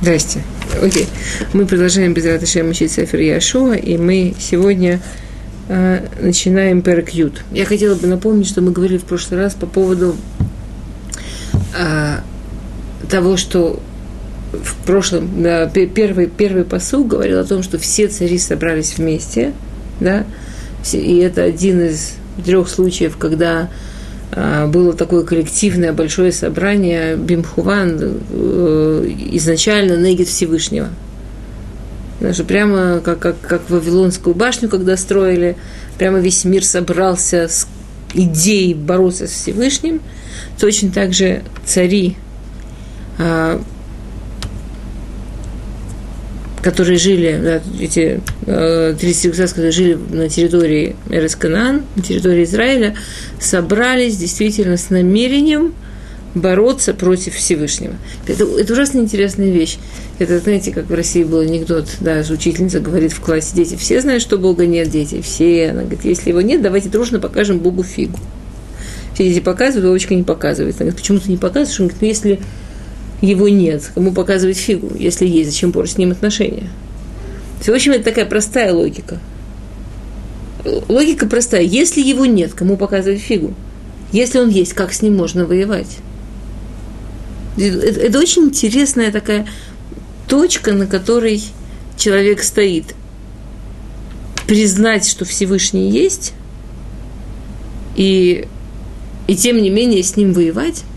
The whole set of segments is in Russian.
Здрасте. Окей. Мы продолжаем без Раташем учить Сефер Яшуа, и мы сегодня э, начинаем Перекют. Я хотела бы напомнить, что мы говорили в прошлый раз по поводу э, того, что в прошлом, да, первый, первый посыл говорил о том, что все цари собрались вместе, да, и это один из трех случаев, когда было такое коллективное большое собрание Бимхуван э, изначально Негит Всевышнего. Даже прямо как, как, как Вавилонскую башню, когда строили, прямо весь мир собрался с идеей бороться с Всевышним. Точно так же цари а, которые жили, да, эти э, 30 государств, которые жили на территории Эресканан, на территории Израиля, собрались действительно с намерением бороться против Всевышнего. Это, это ужасно интересная вещь. Это, знаете, как в России был анекдот, да, учительница говорит в классе, дети, все знают, что Бога нет, дети, все. Она говорит, если его нет, давайте дружно покажем Богу фигу. Все дети показывают, Вовочка не показывает. Она говорит, почему ты не показываешь? Он говорит, ну, если его нет, кому показывать фигу, если есть, зачем портить с ним отношения? В общем, это такая простая логика. Логика простая. Если его нет, кому показывать фигу? Если он есть, как с ним можно воевать? Это, это очень интересная такая точка, на которой человек стоит. Признать, что Всевышний есть, и, и тем не менее с ним воевать –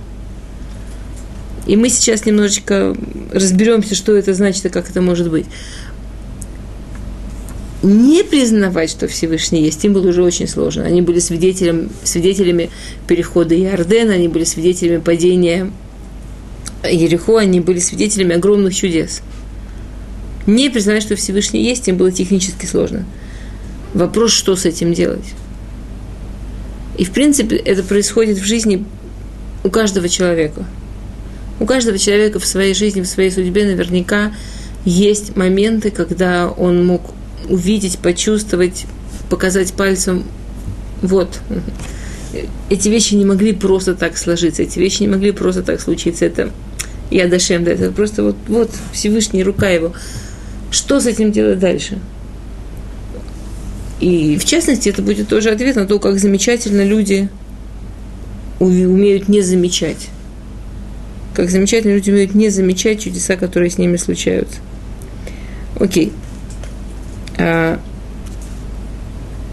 и мы сейчас немножечко разберемся, что это значит и как это может быть. Не признавать, что Всевышний есть, им было уже очень сложно. Они были свидетелем, свидетелями перехода Иордена, они были свидетелями падения Ерехо, они были свидетелями огромных чудес. Не признавать, что Всевышний есть, им было технически сложно. Вопрос, что с этим делать. И, в принципе, это происходит в жизни у каждого человека – у каждого человека в своей жизни, в своей судьбе наверняка есть моменты, когда он мог увидеть, почувствовать, показать пальцем, вот, эти вещи не могли просто так сложиться, эти вещи не могли просто так случиться. Это я дошем, да, это просто вот, вот Всевышний, рука его. Что с этим делать дальше? И в частности, это будет тоже ответ на то, как замечательно люди умеют не замечать как замечательно люди умеют не замечать чудеса, которые с ними случаются. Окей. А,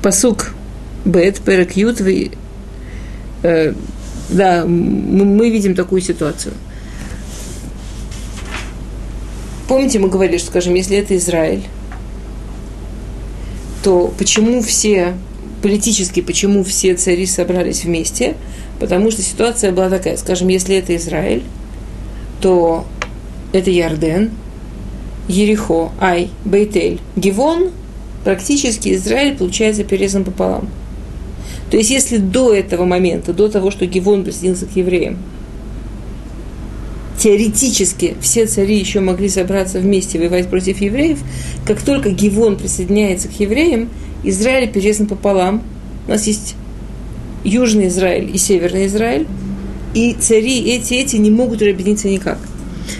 посук Бет, Перек Ют, э, да, мы, мы видим такую ситуацию. Помните, мы говорили, что, скажем, если это Израиль, то почему все, политически, почему все цари собрались вместе? Потому что ситуация была такая, скажем, если это Израиль, то это Ярден, Ерехо, Ай, Бейтель, Гивон, практически Израиль получается перерезан пополам. То есть, если до этого момента, до того, что Гивон присоединился к евреям, теоретически все цари еще могли собраться вместе воевать против евреев, как только Гивон присоединяется к евреям, Израиль перерезан пополам. У нас есть Южный Израиль и Северный Израиль, и цари эти, эти не могут объединиться никак.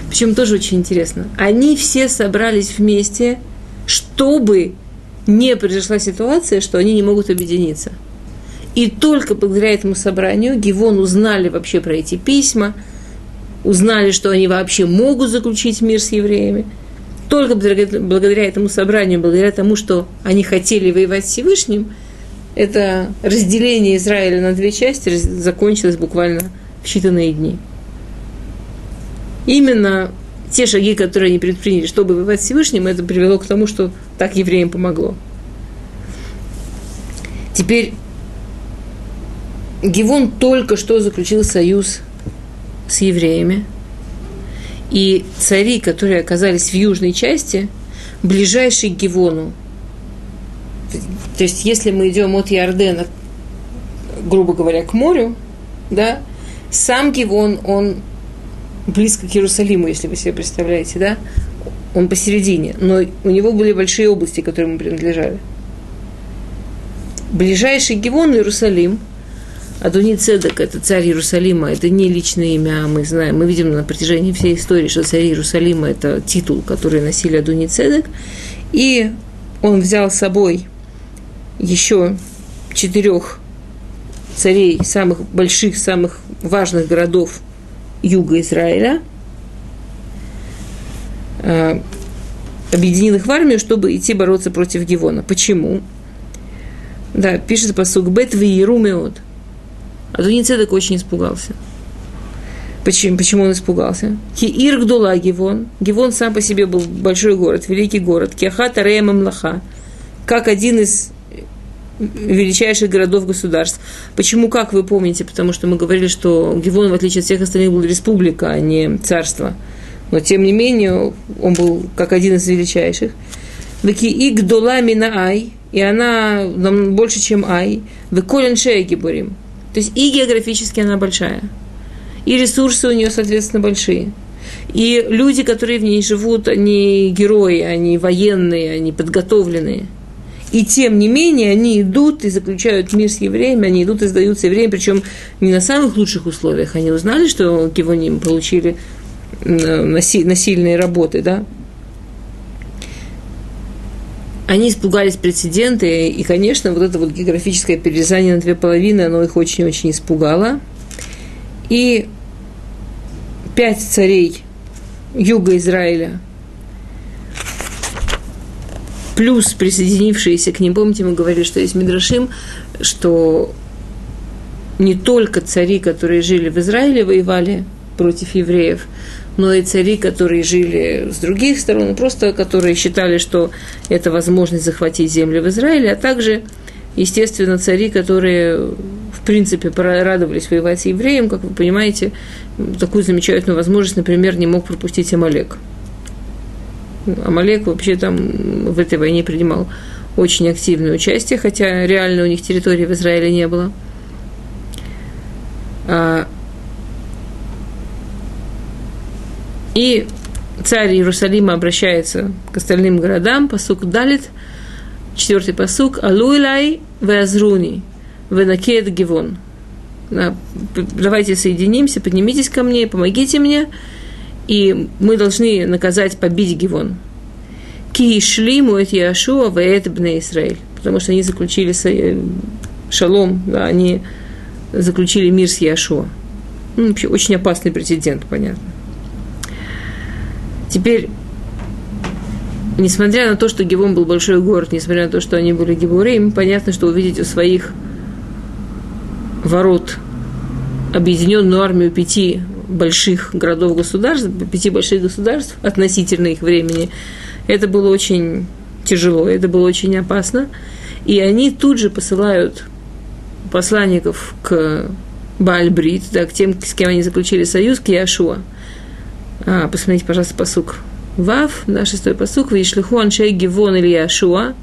Причем тоже очень интересно. Они все собрались вместе, чтобы не произошла ситуация, что они не могут объединиться. И только благодаря этому собранию Гивон узнали вообще про эти письма, узнали, что они вообще могут заключить мир с евреями. Только благодаря этому собранию, благодаря тому, что они хотели воевать с Всевышним, это разделение Израиля на две части закончилось буквально в считанные дни. Именно те шаги, которые они предприняли, чтобы воевать с Всевышним, это привело к тому, что так евреям помогло. Теперь Гивон только что заключил союз с евреями, и цари, которые оказались в южной части, ближайшие к Гивону, то есть если мы идем от Иордена, грубо говоря, к морю, да, сам Гивон, он близко к Иерусалиму, если вы себе представляете, да? Он посередине, но у него были большие области, которые ему принадлежали. Ближайший Гивон, Иерусалим, Адуни Цедек – это царь Иерусалима, это не личное имя, а мы знаем, мы видим на протяжении всей истории, что царь Иерусалима – это титул, который носили Адуни Цедек, и он взял с собой еще четырех царей самых больших, самых важных городов юга Израиля, э, объединил их в армию, чтобы идти бороться против Гивона. Почему? Да, пишется посук Бет Виерумеот. А Цедек очень испугался. Почему, почему он испугался? Киир Гдула Гивон. Гивон сам по себе был большой город, великий город. Киахата Рея Млаха. Как один из величайших городов государств. Почему, как вы помните? Потому что мы говорили, что Гивон, в отличие от всех остальных, был республика, а не царство. Но, тем не менее, он был как один из величайших. Веки Игдола Мина Ай, и она нам больше, чем Ай. Веколен Шея Гибурим. То есть и географически она большая, и ресурсы у нее, соответственно, большие. И люди, которые в ней живут, они герои, они военные, они подготовленные – и тем не менее они идут и заключают мир с евреями, они идут и сдаются евреям, причем не на самых лучших условиях. Они узнали, что Кивоним получили насильные работы, да? Они испугались прецедента, и, конечно, вот это вот географическое перерезание на две половины, оно их очень-очень испугало. И пять царей юга Израиля – плюс присоединившиеся к ним, помните, мы говорили, что есть Мидрашим, что не только цари, которые жили в Израиле, воевали против евреев, но и цари, которые жили с других сторон, просто которые считали, что это возможность захватить землю в Израиле, а также, естественно, цари, которые, в принципе, радовались воевать с евреем, как вы понимаете, такую замечательную возможность, например, не мог пропустить Амалек – Амалек вообще там в этой войне принимал очень активное участие, хотя реально у них территории в Израиле не было. А, и царь Иерусалима обращается к остальным городам, посук Далит, четвертый посук, Алуилай Веазруни, Венакет Гивон. Давайте соединимся, поднимитесь ко мне, помогите мне, и мы должны наказать, побить Гивон. Ки шли муэт Яшуа вэт бне Израиль. Потому что они заключили э, шалом, да, они заключили мир с Яшуа. Ну, вообще, очень опасный прецедент, понятно. Теперь, несмотря на то, что Гивон был большой город, несмотря на то, что они были гибурим, понятно, что увидеть у своих ворот объединенную армию пяти больших городов-государств, пяти больших государств относительно их времени, это было очень тяжело, это было очень опасно. И они тут же посылают посланников к Бальбрит, да, к тем, с кем они заключили союз, к Яшуа. А, посмотрите, пожалуйста, посук. Вав, да, шестой посук, Вишлиху Аншей Гивон или Яшуа,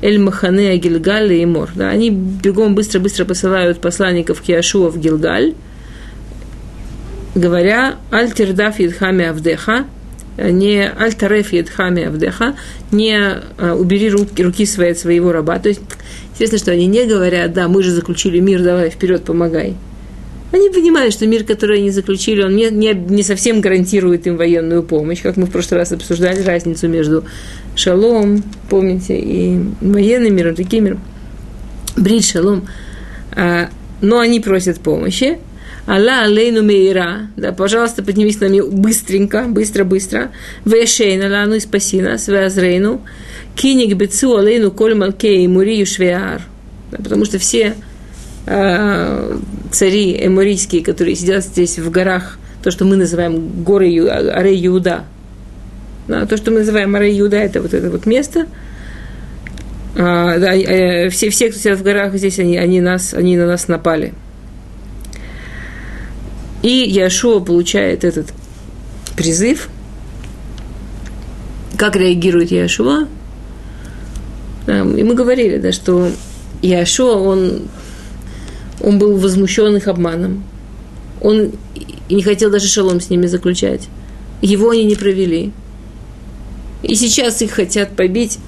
Эль Махане Гилгаль и Мор. Да, они бегом быстро-быстро посылают посланников к Яшуа в Гилгаль, говоря «Альтердав едхами авдеха», не «Альтареф авдеха», не «убери руки, руки свои от своего раба». То есть, интересно, что они не говорят «да, мы же заключили мир, давай вперед, помогай». Они понимают, что мир, который они заключили, он не, не, не совсем гарантирует им военную помощь, как мы в прошлый раз обсуждали разницу между шалом, помните, и военным миром, таким миром. Брит шалом. А, но они просят помощи, Алла алейну мейра, да, пожалуйста, поднимись на меня быстренько, быстро-быстро. Вешейна лану и спаси нас, веазрейну. Киник бецу алейну коль малкей и мурию швеар. Да, потому что все э, цари эморийские, которые сидят здесь в горах, то, что мы называем горы Ю, Арей Юда, да, то, что мы называем Арей Юда, это вот это вот место, а, да, э, все, все, кто сидят в горах здесь, они, они, нас, они на нас напали – и Яшуа получает этот призыв. Как реагирует Яшуа? И мы говорили, да, что Яшуа, он, он был возмущен их обманом. Он не хотел даже шалом с ними заключать. Его они не провели. И сейчас их хотят побить.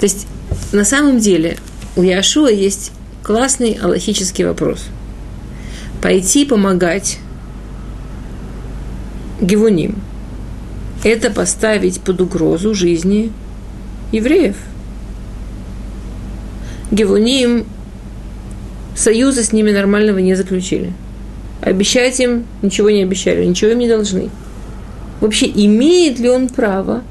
То есть, на самом деле, у Яшуа есть классный аллахический вопрос. Пойти помогать Гевуним – это поставить под угрозу жизни евреев. Гевуним союза с ними нормального не заключили. Обещать им ничего не обещали, ничего им не должны. Вообще, имеет ли он право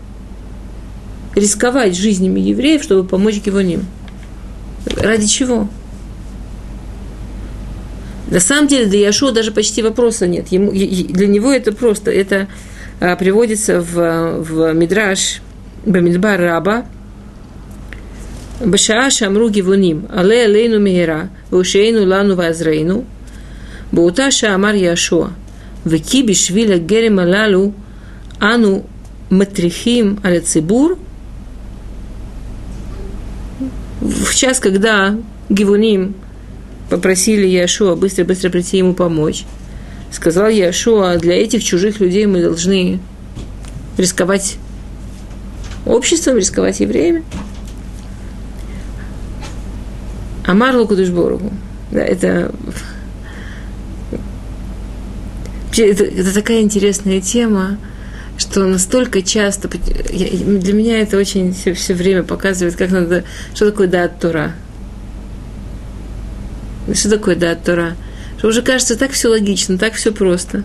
рисковать жизнями евреев, чтобы помочь Гевоним? Ради чего? На самом деле для Яшуа даже почти вопроса нет. Ему, для него это просто, это а, приводится в, в Мидраш Бамидбар Раба, בשעה שאמרו גבעונים, עלה עלינו מהרה, והושענו לנו ועזרנו, באותה שעה אמר יהושע, וכי בשביל הגרם הללו אנו מטריחים על הציבור, в час, когда Гивуним попросили Яшуа быстро-быстро прийти ему помочь, сказал Яшуа, для этих чужих людей мы должны рисковать обществом, рисковать евреями. Амар Лукудышборгу. Да, это, это, это такая интересная тема, что настолько часто, для меня это очень все, все время показывает, как надо, что такое дат Тура. Что такое дат Тура? Что уже кажется так все логично, так все просто.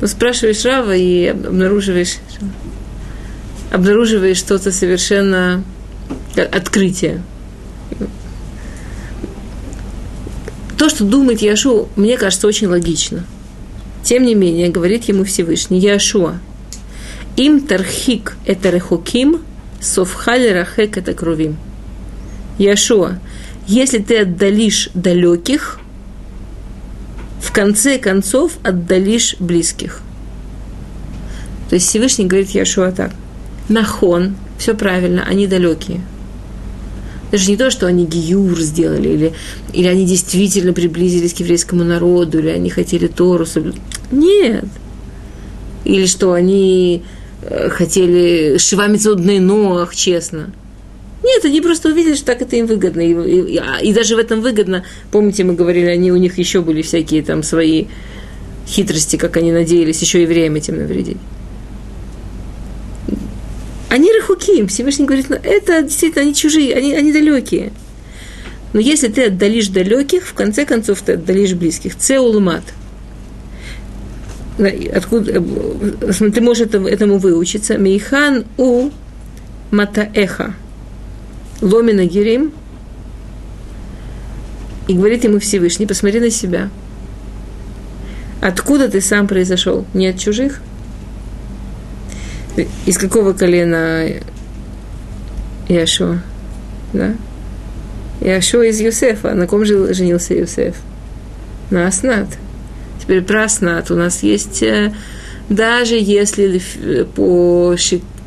Но спрашиваешь Рава и обнаруживаешь, обнаруживаешь что-то совершенно открытие. То, что думает Яшу, мне кажется, очень логично. Тем не менее, говорит ему Всевышний, Яшуа, им тархик это рехуким, совхали рахек это кровим. Яшуа, если ты отдалишь далеких, в конце концов отдалишь близких. То есть Всевышний говорит Яшуа так. Нахон, все правильно, они далекие – это же не то, что они гиюр сделали, или, или они действительно приблизились к еврейскому народу, или они хотели Тору. Нет. Или что они э, хотели шивами цудный ног, честно. Нет, они просто увидели, что так это им выгодно. И, и, и даже в этом выгодно, помните, мы говорили, они, у них еще были всякие там свои хитрости, как они надеялись еще евреям этим навредить. Они рахуким. Всевышний говорит, ну, это действительно они чужие, они, они далекие. Но если ты отдалишь далеких, в конце концов ты отдалишь близких. Цеулумат. Откуда, э, ты можешь этому выучиться. Мейхан у матаэха. Ломина гирим. И говорит ему Всевышний, посмотри на себя. Откуда ты сам произошел? Не от чужих? Из какого колена Яшуа? Да? Яшуа из Юсефа. На ком жил, женился Юсеф? На Аснат. Теперь про Аснат. У нас есть, э, даже если по,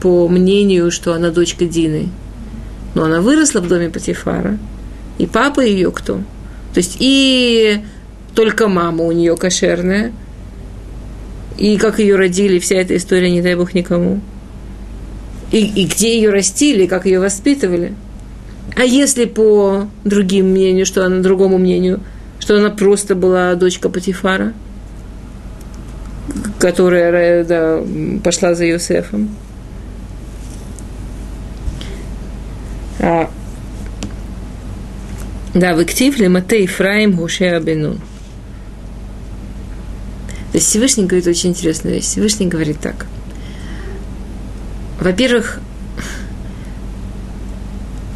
по мнению, что она дочка Дины, но она выросла в доме Патифара, и папа ее кто? То есть и только мама у нее кошерная – и как ее родили, вся эта история, не дай бог никому. И, и где ее растили, как ее воспитывали. А если по другим мнению, что она другому мнению, что она просто была дочка Патифара, которая да, пошла за Иосифом. А, да, в Иктивле Матей Фраим Гушея Бенун. То есть Всевышний говорит очень интересную вещь. Всевышний говорит так. Во-первых,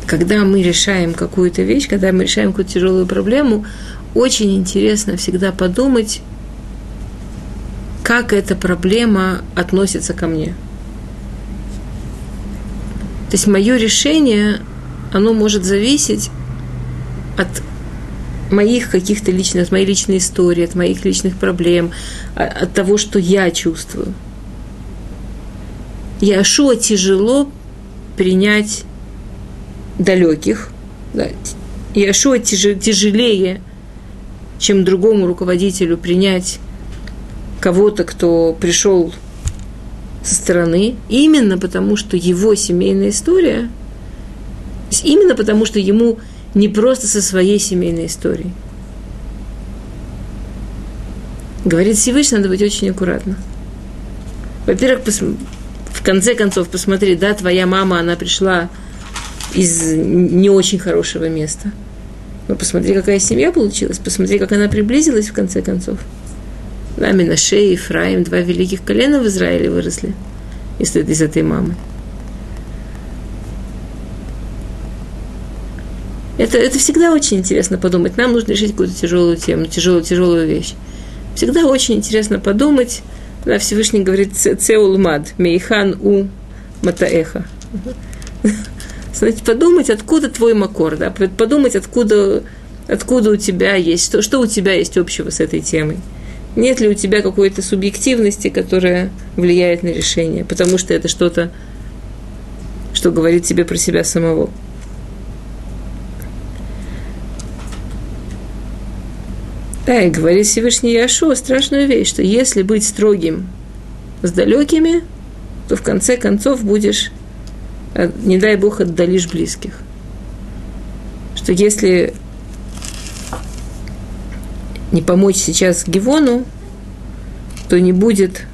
когда мы решаем какую-то вещь, когда мы решаем какую-то тяжелую проблему, очень интересно всегда подумать, как эта проблема относится ко мне. То есть мое решение, оно может зависеть от моих каких-то личных, от моей личной истории, от моих личных проблем, а, от того, что я чувствую. Яшуа тяжело принять далеких. Да. Яшуа тяжелее, чем другому руководителю принять кого-то, кто пришел со стороны, именно потому что его семейная история, именно потому что ему не просто со своей семейной историей. Говорит Всевышний, надо быть очень аккуратно. Во-первых, в конце концов, посмотри, да, твоя мама, она пришла из не очень хорошего места. Но посмотри, какая семья получилась, посмотри, как она приблизилась в конце концов. Да, Минаше и Ефраим, два великих колена в Израиле выросли из этой мамы. Это, это всегда очень интересно подумать. Нам нужно решить какую-то тяжелую тему, тяжелую, тяжелую вещь. Всегда очень интересно подумать. Да, Всевышний говорит «Цеулмад, мейхан у матаэха». Знаете, подумать, откуда твой макор, да, подумать, откуда, откуда у тебя есть, что, что у тебя есть общего с этой темой. Нет ли у тебя какой-то субъективности, которая влияет на решение, потому что это что-то, что говорит тебе про себя самого. Да, и говорит Всевышний Яшуа страшную вещь, что если быть строгим с далекими, то в конце концов будешь, э, не дай Бог, отдалишь близких. Что если не помочь сейчас Гивону, то не будет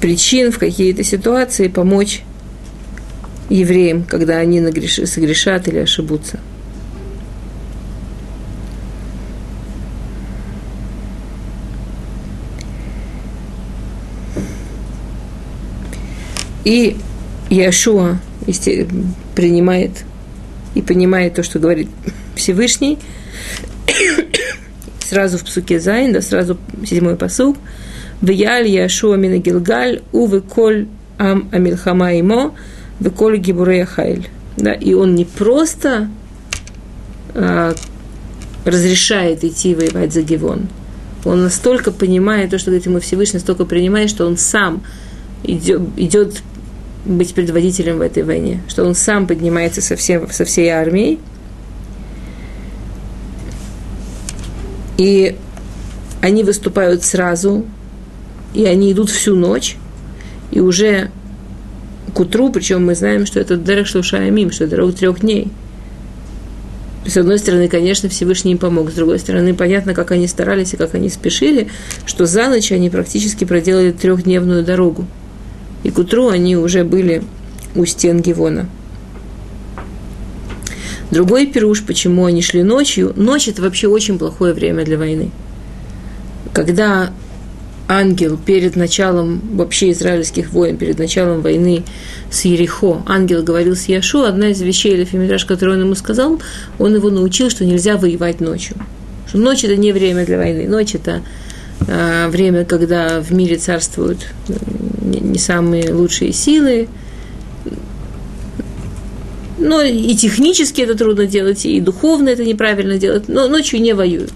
причин в какие-то ситуации помочь евреям, когда они нагреш... согрешат или ошибутся. И Иешуа принимает и понимает то, что говорит Всевышний. сразу в псуке Зайн, да, сразу седьмой посук. Вияль Яшуа мина Гилгаль, увы коль ам амилхама имо, коль гибурея хайль. Да, и он не просто а, разрешает идти воевать за Гивон. Он настолько понимает то, что говорит ему Всевышний, настолько принимает, что он сам идет, идет быть предводителем в этой войне, что он сам поднимается со, всем, со всей армией. И они выступают сразу, и они идут всю ночь, и уже к утру, причем мы знаем, что это Дерех Шлушаямим, что это дорога трех дней. С одной стороны, конечно, Всевышний им помог, с другой стороны, понятно, как они старались и как они спешили, что за ночь они практически проделали трехдневную дорогу – и к утру они уже были у стен Гивона. Другой пируш, почему они шли ночью. Ночь – это вообще очень плохое время для войны. Когда ангел перед началом вообще израильских войн, перед началом войны с Ерехо, ангел говорил с Яшу, одна из вещей или Фемидраш, которую он ему сказал, он его научил, что нельзя воевать ночью. Что ночь – это не время для войны, ночь – это а, время, когда в мире царствуют не самые лучшие силы. Но и технически это трудно делать, и духовно это неправильно делать, но ночью не воюют.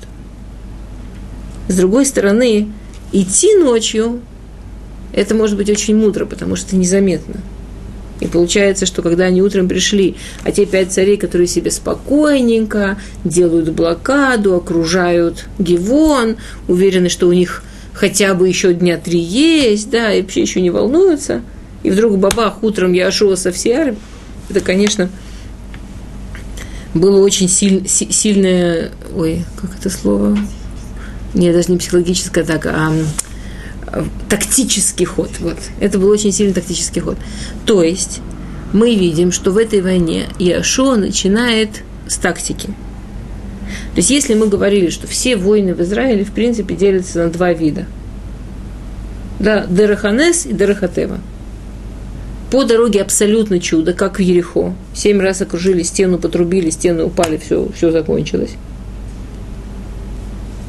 С другой стороны, идти ночью, это может быть очень мудро, потому что незаметно. И получается, что когда они утром пришли, а те пять царей, которые себе спокойненько делают блокаду, окружают Гивон, уверены, что у них хотя бы еще дня три есть, да, и вообще еще не волнуются. И вдруг бабах, утром я шел со всей. Это, конечно, было очень силь, сильное, ой, как это слово? Нет, даже не психологическое, так, а, а тактический ход. Вот. Это был очень сильный тактический ход. То есть мы видим, что в этой войне Иошуа начинает с тактики – то есть, если мы говорили, что все войны в Израиле, в принципе, делятся на два вида. Да, Дераханес и Дерахатева. По дороге абсолютно чудо, как в Ерехо. Семь раз окружили стену, потрубили, стены упали, все, все закончилось.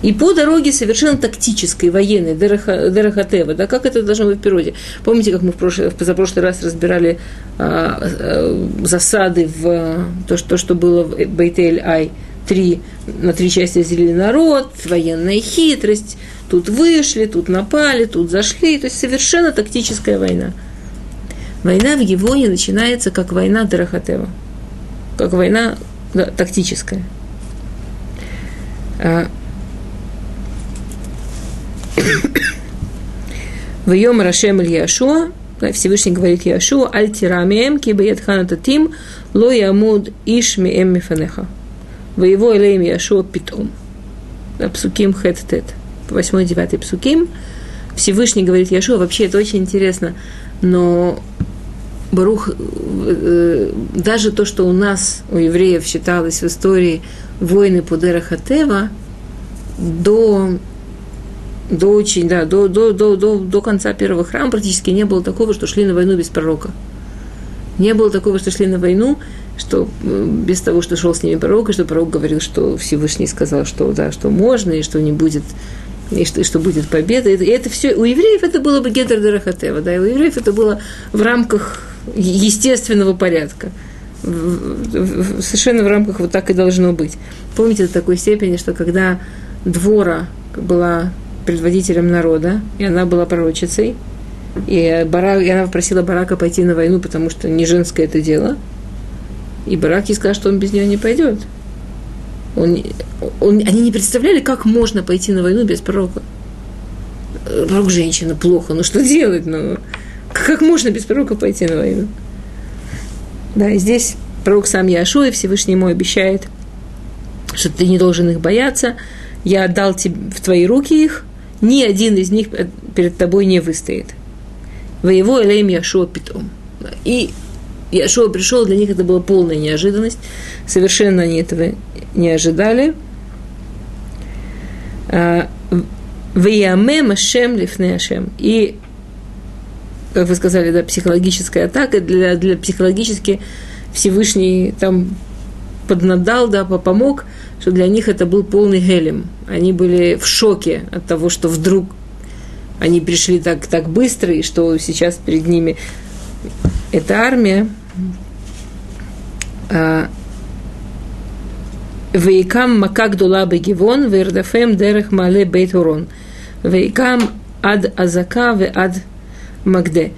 И по дороге совершенно тактической, военной, Дерахатева, да, как это должно быть в природе. Помните, как мы в, прошлый, в позапрошлый раз разбирали а, а, засады в то, что, что было в Бейтель-Ай – три, на три части разделили народ, военная хитрость, тут вышли, тут напали, тут зашли, то есть совершенно тактическая война. Война в Гивоне начинается как война Дарахатева, как война да, тактическая. А, в Йом Рашем Ильяшуа, Всевышний говорит Яшу, альтирамием, кибает ханататим, ло ямуд иш миэм мифанеха. Воево элеем Яшу питом. Псуким хэт тет. Восьмой, девятый псуким. Всевышний говорит Яшу, вообще это очень интересно, но Барух, э, даже то, что у нас, у евреев считалось в истории войны Пудера Хатева, до, до очень, да, до, до, до, до, до конца первого храма практически не было такого, что шли на войну без пророка. Не было такого, что шли на войну, что э, без того, что шел с ними пророк, и что пророк говорил, что Всевышний сказал, что да, что можно, и что не будет и что, и что будет победа. И это, и это все у евреев это было бы Гедер Дарахатева, да, и у евреев это было в рамках естественного порядка. Совершенно в рамках вот так и должно быть. Помните до такой степени, что когда Двора была предводителем народа, и она была пророчицей, и, Барак, и она попросила Барака пойти на войну, потому что не женское это дело. И Барак ей сказал, что он без нее не пойдет. Он, он, они не представляли, как можно пойти на войну без пророка. Пророк женщина, плохо, ну что делать? Ну, как можно без пророка пойти на войну? Да, и здесь пророк сам Яшу, и Всевышний ему обещает, что ты не должен их бояться. Я отдал тебе в твои руки их, ни один из них перед тобой не выстоит. Воево Элейм Яшуа Питом. И Яшуа пришел, для них это была полная неожиданность. Совершенно они этого не ожидали. А, Ваяме Ашем Лифне Ашем. И как вы сказали, да, психологическая атака, для, для психологически Всевышний там поднадал, да, помог, что для них это был полный гелем. Они были в шоке от того, что вдруг они пришли так, так быстро, и что сейчас перед ними эта армия. А, Вейкам макак дула бегивон, вердафем дерех мале бейт урон. Вейкам ад азака ве ад Магде.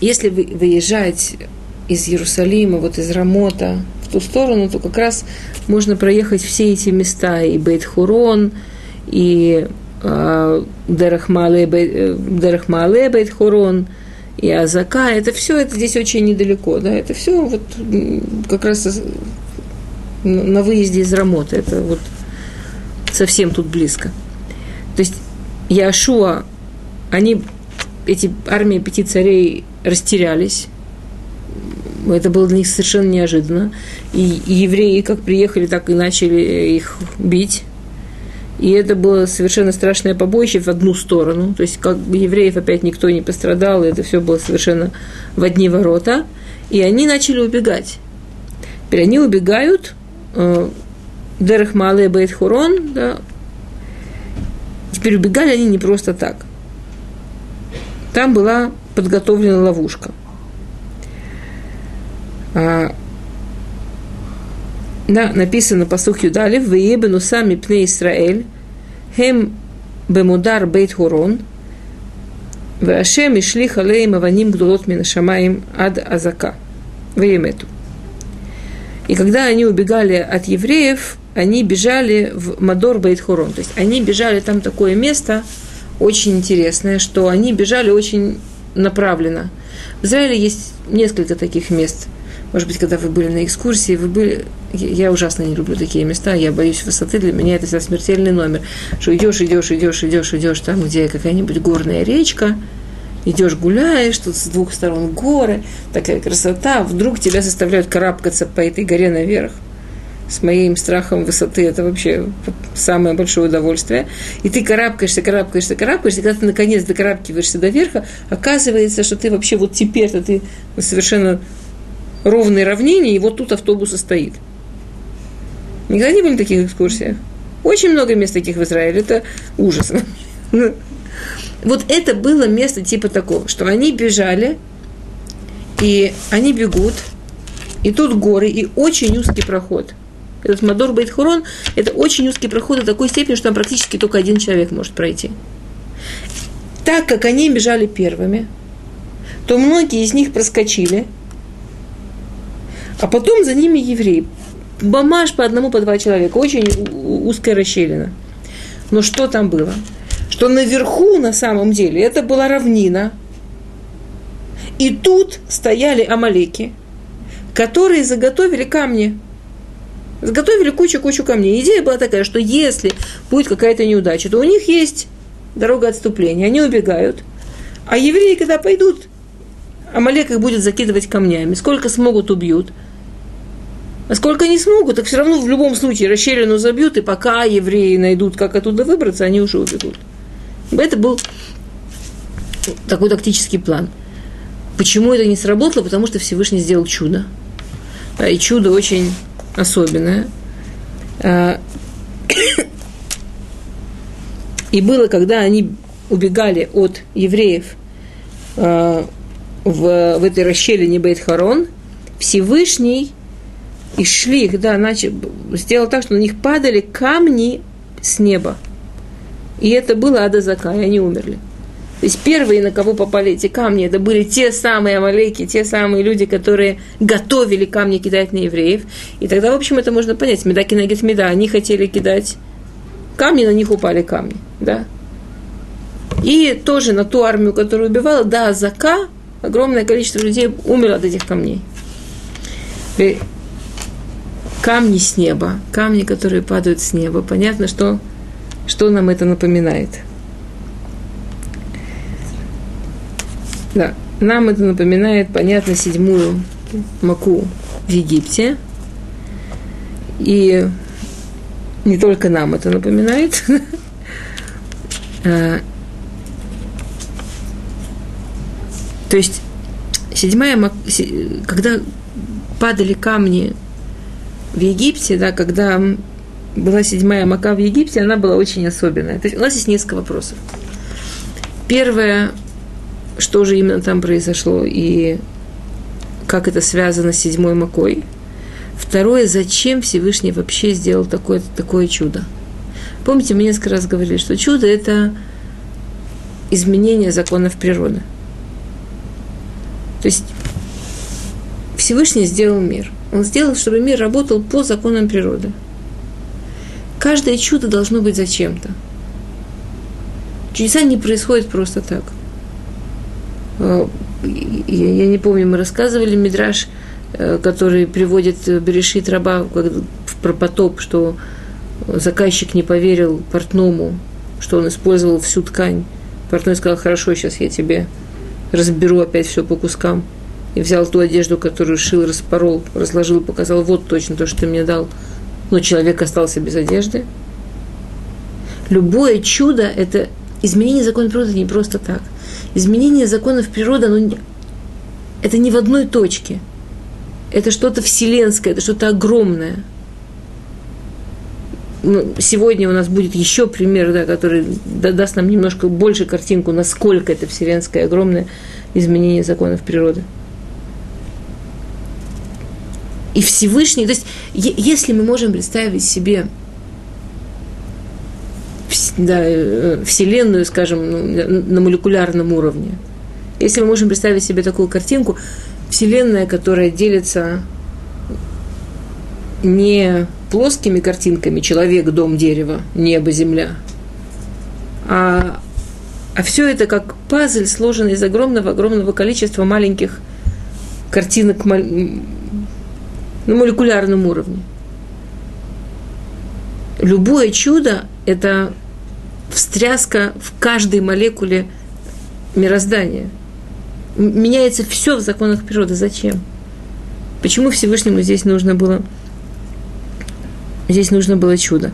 Если вы выезжаете из Иерусалима, вот из Рамота в ту сторону, то как раз можно проехать все эти места, и Бейт-Хурон, и э, Дерахмале Бейт-Хурон, и Азака, это все, это здесь очень недалеко, да, это все вот как раз на выезде из Рамота, это вот совсем тут близко. То есть Яшуа, они эти армии пяти царей растерялись. Это было для них совершенно неожиданно. И, и евреи как приехали, так и начали их бить. И это было совершенно страшное побоище в одну сторону. То есть, как бы евреев опять никто не пострадал, и это все было совершенно в одни ворота. И они начали убегать. Теперь они убегают, э, Мале Бейт Хурон, да. Теперь убегали они не просто так – там была подготовлена ловушка. А, да, написано по суху Юдалев, «Веебену сами пне Исраэль, Хем бемудар бейт хурон, Вашем ишли халеем аваним гдулот минашамаем ад азака. Веемету. И когда они убегали от евреев, они бежали в Мадор Бейтхурон. То есть они бежали там такое место, очень интересное, что они бежали очень направленно. В Израиле есть несколько таких мест – может быть, когда вы были на экскурсии, вы были... Я ужасно не люблю такие места, я боюсь высоты, для меня это смертельный номер. Что идешь, идешь, идешь, идешь, идешь там, где какая-нибудь горная речка, идешь гуляешь, тут с двух сторон горы, такая красота, вдруг тебя заставляют карабкаться по этой горе наверх с моим страхом высоты, это вообще самое большое удовольствие. И ты карабкаешься, карабкаешься, карабкаешься, и когда ты наконец докарабкиваешься до верха, оказывается, что ты вообще вот теперь-то ты совершенно ровной равнине, и вот тут автобус стоит. Никогда не были таких экскурсиях? Очень много мест таких в Израиле, это ужас. Вот это было место типа такого, что они бежали, и они бегут, и тут горы, и очень узкий проход – этот Мадор Бейтхурон – это очень узкий проход до такой степени, что там практически только один человек может пройти. Так как они бежали первыми, то многие из них проскочили, а потом за ними евреи. Бамаш по одному, по два человека. Очень узкая расщелина. Но что там было? Что наверху, на самом деле, это была равнина. И тут стояли амалеки, которые заготовили камни. Заготовили кучу-кучу камней. Идея была такая, что если будет какая-то неудача, то у них есть дорога отступления. Они убегают. А евреи, когда пойдут, Амалек их будет закидывать камнями. Сколько смогут, убьют. А сколько не смогут, так все равно в любом случае расщелину забьют, и пока евреи найдут, как оттуда выбраться, они уже убегут. Это был такой тактический план. Почему это не сработало? Потому что Всевышний сделал чудо. И чудо очень особенное. А, и было, когда они убегали от евреев а, в, в этой расщелине Бейт-Харон, Всевышний и шли их, да, начал, сделал так, что на них падали камни с неба. И это было Адазака, и они умерли. То есть первые, на кого попали эти камни, это были те самые амалеки, те самые люди, которые готовили камни кидать на евреев. И тогда, в общем, это можно понять. Медаки на Меда, они хотели кидать камни, на них упали камни. Да? И тоже на ту армию, которую убивала, да, Зака, огромное количество людей умерло от этих камней. Камни с неба, камни, которые падают с неба. Понятно, что, что нам это напоминает. Да, нам это напоминает, понятно, седьмую маку в Египте. И не только нам это напоминает. А, то есть седьмая, когда падали камни в Египте, да, когда была седьмая мака в Египте, она была очень особенная. То есть у нас есть несколько вопросов. Первое, что же именно там произошло и как это связано с седьмой макой. Второе, зачем Всевышний вообще сделал такое, такое чудо? Помните, мы несколько раз говорили, что чудо – это изменение законов природы. То есть Всевышний сделал мир. Он сделал, чтобы мир работал по законам природы. Каждое чудо должно быть зачем-то. Чудеса не происходят просто так. Э, я не помню, мы рассказывали Мидраш, э, который приводит Берешит раба про потоп, что заказчик не поверил портному, что он использовал всю ткань. Портной сказал, хорошо, сейчас я тебе разберу опять все по кускам и взял ту одежду, которую шил, распорол, разложил, показал, вот точно то, что ты мне дал. Но человек остался без одежды. Любое чудо – это изменение закона природы не просто так. Изменение законов природы, оно, это не в одной точке. Это что-то вселенское, это что-то огромное. Ну, сегодня у нас будет еще пример, да, который даст нам немножко больше картинку, насколько это вселенское огромное изменение законов природы. И Всевышний, то есть, если мы можем представить себе да, э, Вселенную, скажем, ну, на молекулярном уровне, если мы можем представить себе такую картинку, Вселенная, которая делится не плоскими картинками человек, дом, дерево, небо, земля, а, а все это как пазль, сложенный из огромного-огромного количества маленьких картинок на молекулярном уровне. Любое чудо – это встряска в каждой молекуле мироздания. Меняется все в законах природы. Зачем? Почему Всевышнему здесь нужно было, здесь нужно было чудо?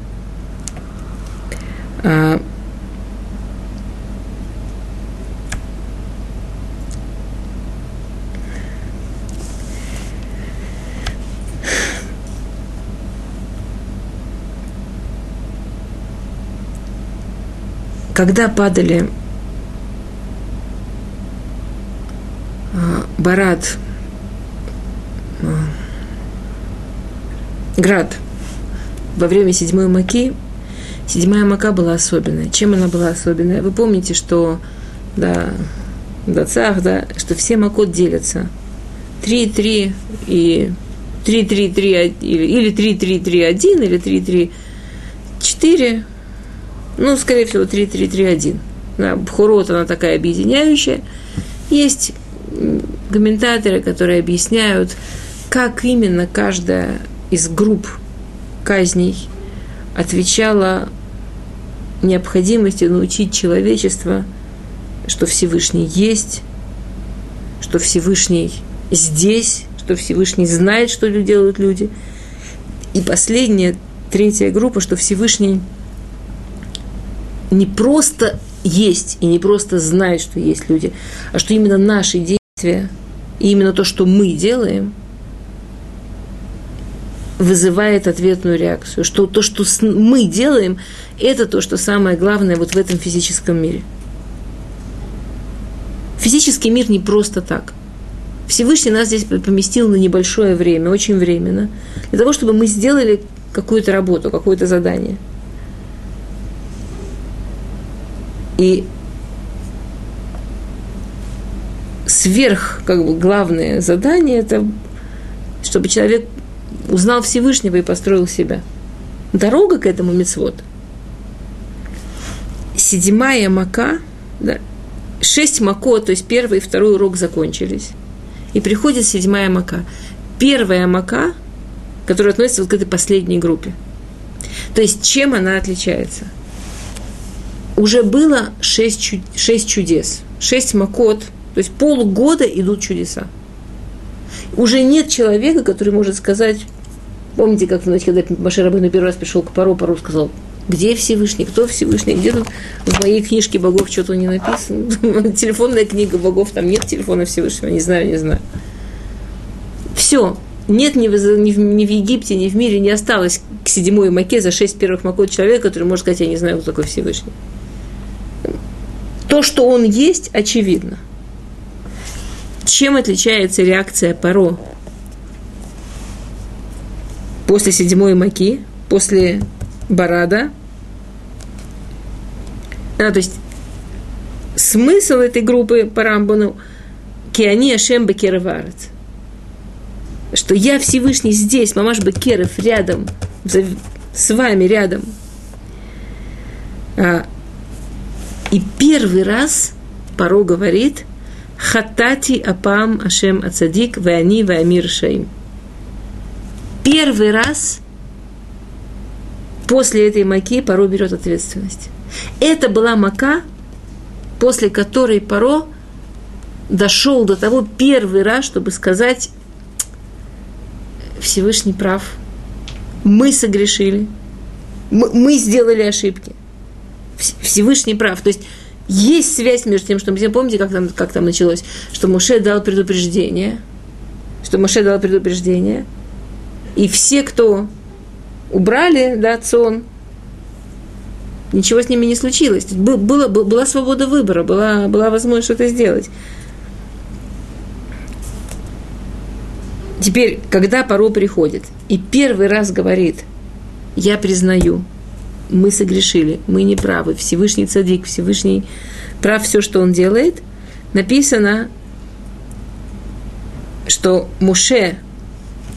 Когда падали а, Барат, а, Град во время седьмой маки, седьмая мака была особенная. Чем она была особенная? Вы помните, что да, да, цах, да, что все макот делятся. три три и три три три или три три три один или три три четыре ну, скорее всего, 3-3-3-1. Да, Бхурот, она такая объединяющая. Есть комментаторы, которые объясняют, как именно каждая из групп казней отвечала необходимости научить человечество, что Всевышний есть, что Всевышний здесь, что Всевышний знает, что делают люди. И последняя, третья группа, что Всевышний не просто есть и не просто знает, что есть люди, а что именно наши действия и именно то, что мы делаем, вызывает ответную реакцию. Что то, что мы делаем, это то, что самое главное вот в этом физическом мире. Физический мир не просто так. Всевышний нас здесь поместил на небольшое время, очень временно, для того, чтобы мы сделали какую-то работу, какое-то задание. И сверх, как бы, главное задание – это чтобы человек узнал Всевышнего и построил себя. Дорога к этому мецвод. Седьмая мака, да, шесть макот, то есть первый и второй урок закончились. И приходит седьмая мака. Первая мака, которая относится вот к этой последней группе. То есть чем она отличается? Уже было шесть, шесть чудес, шесть макот, то есть полгода идут чудеса. Уже нет человека, который может сказать, Помните, как, значит, когда Машер Рабыну первый раз пришел к Паро, Паро сказал, где Всевышний, кто Всевышний, где тут в моей книжке богов что-то не написано. Телефонная книга богов, там нет телефона Всевышнего, не знаю, не знаю. Все, нет ни в, ни, в, ни в Египте, ни в мире не осталось к седьмой маке за шесть первых макот человека, который может сказать, я не знаю, кто такой Всевышний. То, что он есть, очевидно. Чем отличается реакция Паро после седьмой маки, после барада. А, то есть смысл этой группы по Рамбану Киани Ашем Бекероварец. Что я Всевышний здесь, мамаш Бекеров рядом, с вами рядом. И первый раз Паро говорит Хатати апам Ашем Ацадик Вани Вамир Шаим первый раз после этой маки Паро берет ответственность. Это была мака, после которой Паро дошел до того первый раз, чтобы сказать, Всевышний прав, мы согрешили, мы, мы сделали ошибки. Всевышний прав. То есть есть связь между тем, что мы помните, как там, как там началось, что Муше дал предупреждение, что Муше дал предупреждение – и все, кто убрали, да, сон, ничего с ними не случилось. Было, была свобода выбора, была, была возможность что-то сделать. Теперь, когда Паро приходит и первый раз говорит, я признаю, мы согрешили, мы не правы, Всевышний цадик, Всевышний прав все, что он делает, написано, что Муше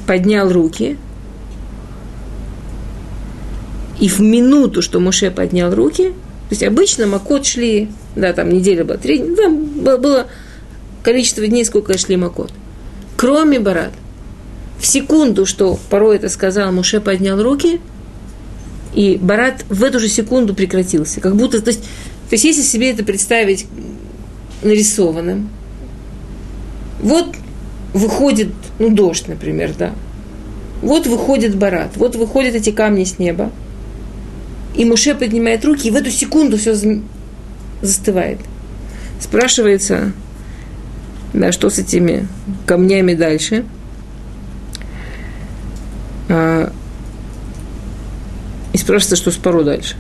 поднял руки, и в минуту, что Моше поднял руки, то есть обычно Макот шли, да, там неделя была, три, там было, было количество дней, сколько шли Макот. Кроме Барат. В секунду, что порой это сказал, Муше поднял руки, и Барат в эту же секунду прекратился. Как будто, то есть, то есть если себе это представить нарисованным, вот выходит, ну, дождь, например, да. Вот выходит Барат, вот выходят эти камни с неба. И Муше поднимает руки, и в эту секунду все застывает. Спрашивается, да, что с этими камнями дальше. И спрашивается, что с пару дальше.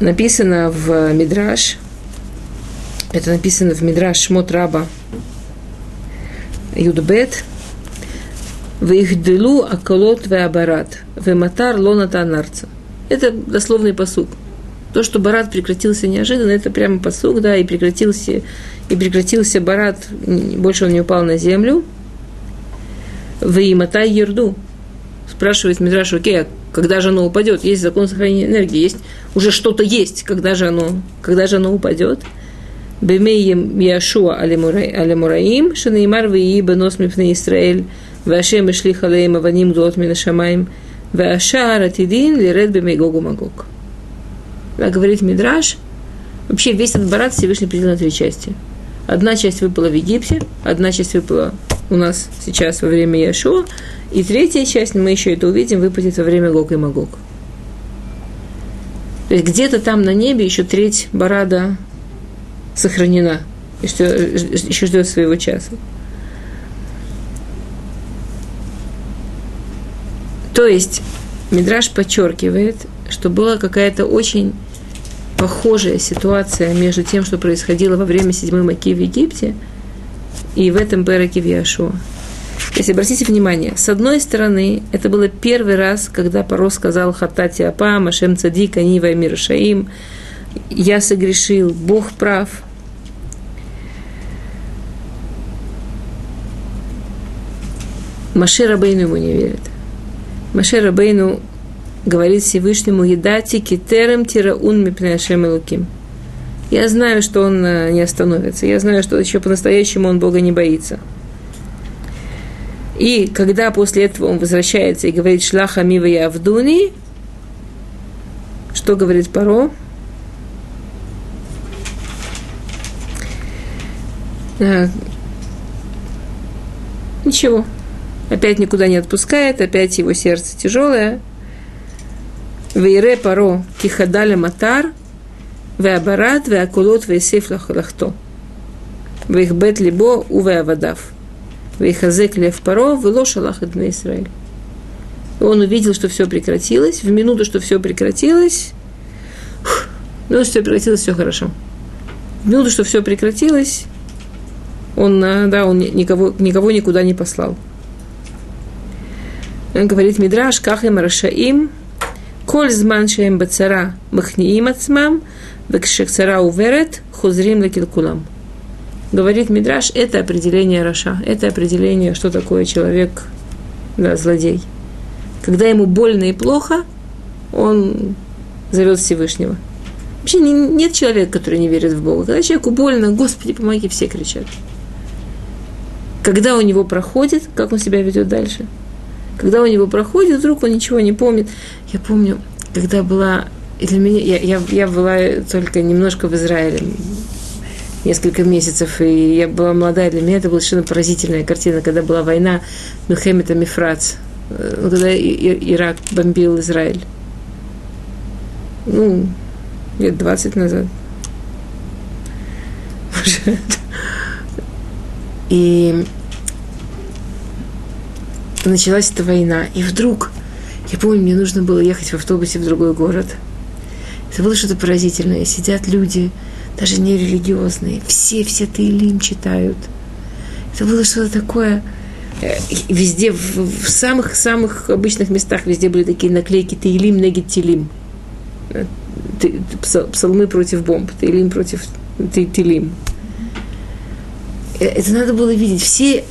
Написано в Мидраш – это написано в Мидраш Шмот Раба Юдбет. Вейхделу аколот веабарат. Вематар лоната нарца. Это дословный посук. То, что барат прекратился неожиданно, это прямо посук, да, и прекратился, и прекратился барат, больше он не упал на землю. Вейматай ерду. Спрашивает Мидраш, окей, а когда же оно упадет? Есть закон сохранения энергии, есть уже что-то есть, когда же оно, когда же оно упадет? Бемеем Яшуа Алемураим, Шанеймар Вии Бенос Мипне Исраэль, Вашем Ишли Халеем Аваним Дуот Минашамаем, Вашар Атидин Лиред Бемейгогу Магог. Как говорит Мидраш, вообще весь этот барат Всевышний поделил на три части. Одна часть выпала в Египте, одна часть выпала у нас сейчас во время Яшуа, и третья часть, мы еще это увидим, выпадет во время Гог и Магог. То есть где-то там на небе еще треть барада сохранена, и что еще ждет своего часа. То есть Мидраш подчеркивает, что была какая-то очень похожая ситуация между тем, что происходило во время седьмой Маки в Египте, и в этом Бераке в Яшуа. Если обратите внимание, с одной стороны, это было первый раз, когда Паро сказал Хатати Апа, Машем Цадик, Анива Мир Шаим, я согрешил, Бог прав. Маше Рабейну ему не верит. Маше Рабейну говорит Всевышнему, едати китерем тираун мипнешем луким. Я знаю, что он э, не остановится. Я знаю, что еще по-настоящему он Бога не боится. И когда после этого он возвращается и говорит «Шлаха мива я авдуни», что говорит Паро? А, ничего. Опять никуда не отпускает, опять его сердце тяжелое. Вейре паро кихадаля матар, веабарат, веакулот, вейсеф лахто. Вейхбет либо увеавадав. Вейхазек лев паро, вело шалах на Израиль. Он увидел, что все прекратилось. В минуту, что все прекратилось, ну, все прекратилось, все хорошо. В минуту, что все прекратилось, он, да, он никого, никого никуда не послал. Он говорит, Мидраш, кахем рашаим, коль зман шеем бацара, махниим ацмам, векшекцара уверет, хузрим лекилкулам говорит Мидраш, это определение Раша, это определение, что такое человек, да, злодей. Когда ему больно и плохо, он зовет Всевышнего. Вообще не, нет человека, который не верит в Бога. Когда человеку больно, Господи, помоги, все кричат. Когда у него проходит, как он себя ведет дальше? Когда у него проходит, вдруг он ничего не помнит. Я помню, когда была... И для меня, я, я, я была только немножко в Израиле, несколько месяцев, и я была молодая, для меня это была совершенно поразительная картина, когда была война Мюхемета Мифрац, э, когда Ирак бомбил Израиль. Ну, лет 20 назад. И началась эта война. И вдруг, я помню, мне нужно было ехать в автобусе в другой город. Это было что-то поразительное. Сидят люди, даже не религиозные, все, все Таилим читают. Это было что-то такое, э, везде, в самых-самых обычных местах, везде были такие наклейки Таилим, Негит Тилим. Э, псалмы против бомб, Таилим против Тилим. Э, это надо было видеть. Все...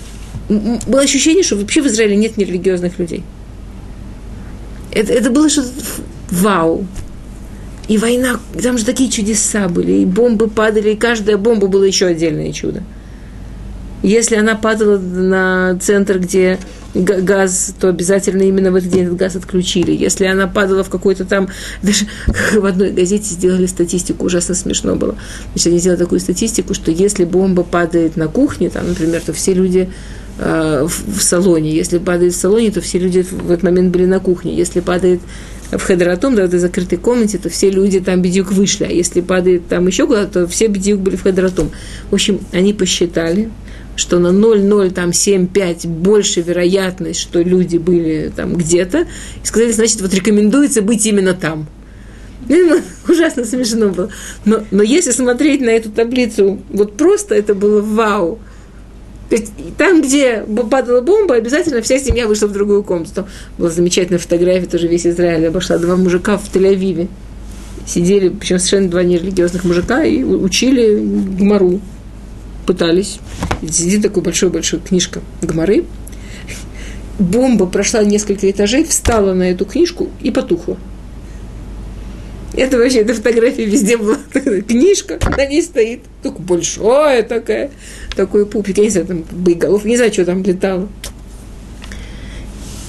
Было ощущение, что вообще в Израиле нет нерелигиозных людей. Это, это было что-то вау. И война, там же такие чудеса были, и бомбы падали, и каждая бомба была еще отдельное чудо. Если она падала на центр, где газ, то обязательно именно в этот день этот газ отключили. Если она падала в какой-то там, даже в одной газете сделали статистику, ужасно смешно было. Значит, они сделали такую статистику, что если бомба падает на кухне, там, например, то все люди э, в, в салоне. Если падает в салоне, то все люди в этот момент были на кухне. Если падает в хедратом, да, в этой закрытой комнате, то все люди там бедюк вышли, а если падает там еще куда-то, то все бедюк были в хедратом. В общем, они посчитали, что на 0,075 больше вероятность, что люди были там где-то, и сказали, значит, вот рекомендуется быть именно там. Ну, ужасно смешно было. Но, но если смотреть на эту таблицу, вот просто это было вау. То есть там, где падала бомба, обязательно вся семья вышла в другую комнату. Там была замечательная фотография, тоже весь Израиль обошла. Два мужика в Тель-Авиве сидели, причем совершенно два нерелигиозных мужика, и учили гмару. Пытались. Сидит такой большой-большой книжка гмары. Бомба прошла несколько этажей, встала на эту книжку и потухла. Это вообще, эта фотография везде была. Книжка, на ней стоит. Только большая такая. Такой пупик. Я не знаю, там боеголов. Не знаю, что там летало.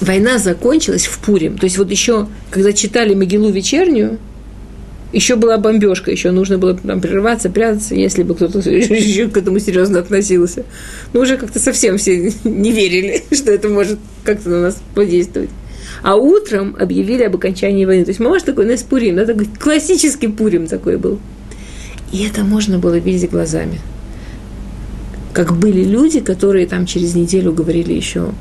Война закончилась в Пурим. То есть вот еще, когда читали Могилу вечернюю, еще была бомбежка, еще нужно было там прерываться, прятаться, если бы кто-то еще к этому серьезно относился. Но уже как-то совсем все не верили, что это может как-то на нас подействовать. А утром объявили об окончании войны. То есть мамаш такой, ну, Пурим, да, такой классический Пурим такой был. И это можно было видеть глазами. Как были люди, которые там через неделю говорили еще,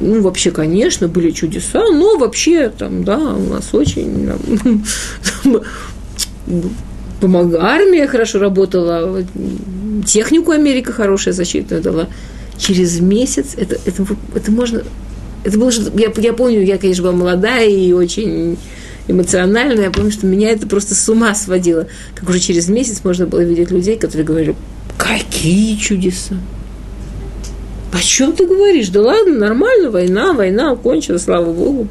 ну, вообще, конечно, были чудеса, но вообще, там, да, у нас очень помогла, армия хорошо работала, технику Америка хорошая защита дала. Через месяц это, это, это можно это было, я, я помню, я, конечно, была молодая и очень эмоциональная. Я помню, что меня это просто с ума сводило. Как уже через месяц можно было видеть людей, которые говорили, какие чудеса. О чем ты говоришь? Да ладно, нормально, война, война окончилась, слава Богу.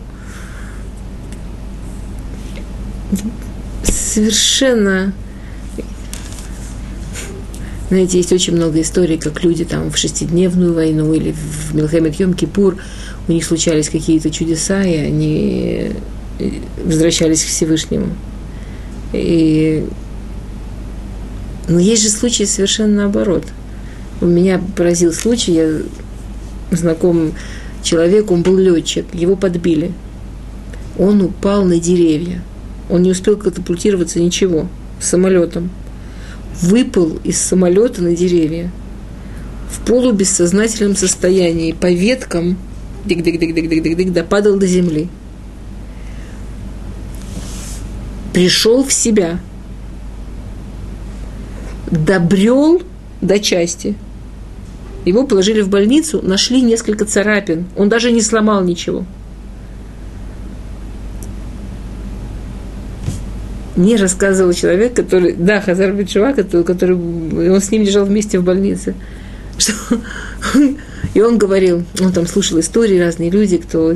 Совершенно знаете, есть очень много историй, как люди там в шестидневную войну или в Милхемет Йом Кипур у них случались какие-то чудеса, и они э, возвращались к Всевышнему. И... Но есть же случаи совершенно наоборот. У меня поразил случай, я знаком человек, он был летчик, его подбили. Он упал на деревья. Он не успел катапультироваться ничего самолетом. Выпал из самолета на деревья в полубессознательном состоянии по веткам дик-дик-дик-дик-дик-дик, допадал до земли. Пришел в себя. Добрел до части. Его положили в больницу, нашли несколько царапин. Он даже не сломал ничего. Мне рассказывал человек, который, да, חזר בתשובה, который, который, он с ним лежал вместе в больнице, что и он говорил, он там слушал истории, разные люди, кто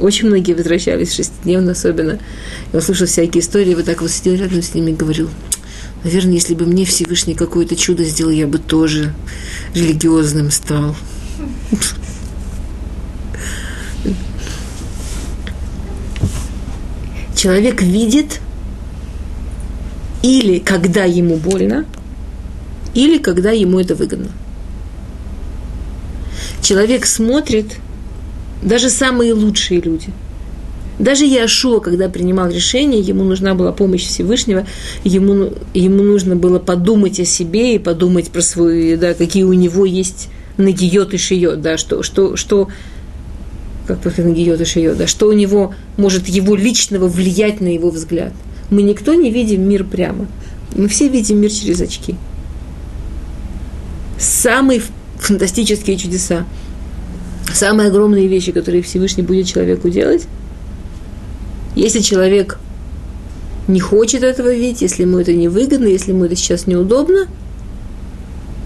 очень многие возвращались, шестидневно особенно. И он слушал всякие истории, вот так вот сидел рядом с ними и говорил, наверное, если бы мне Всевышний какое-то чудо сделал, я бы тоже религиозным стал. Человек видит или когда ему больно, или когда ему это выгодно человек смотрит, даже самые лучшие люди. Даже Яшуа, когда принимал решение, ему нужна была помощь Всевышнего, ему, ему нужно было подумать о себе и подумать про свой, да, какие у него есть нагиот и шиот, да, что, что, что как после нагиот и шиот, да, что у него может его личного влиять на его взгляд. Мы никто не видим мир прямо. Мы все видим мир через очки. Самый фантастические чудеса. Самые огромные вещи, которые Всевышний будет человеку делать, если человек не хочет этого видеть, если ему это невыгодно, если ему это сейчас неудобно,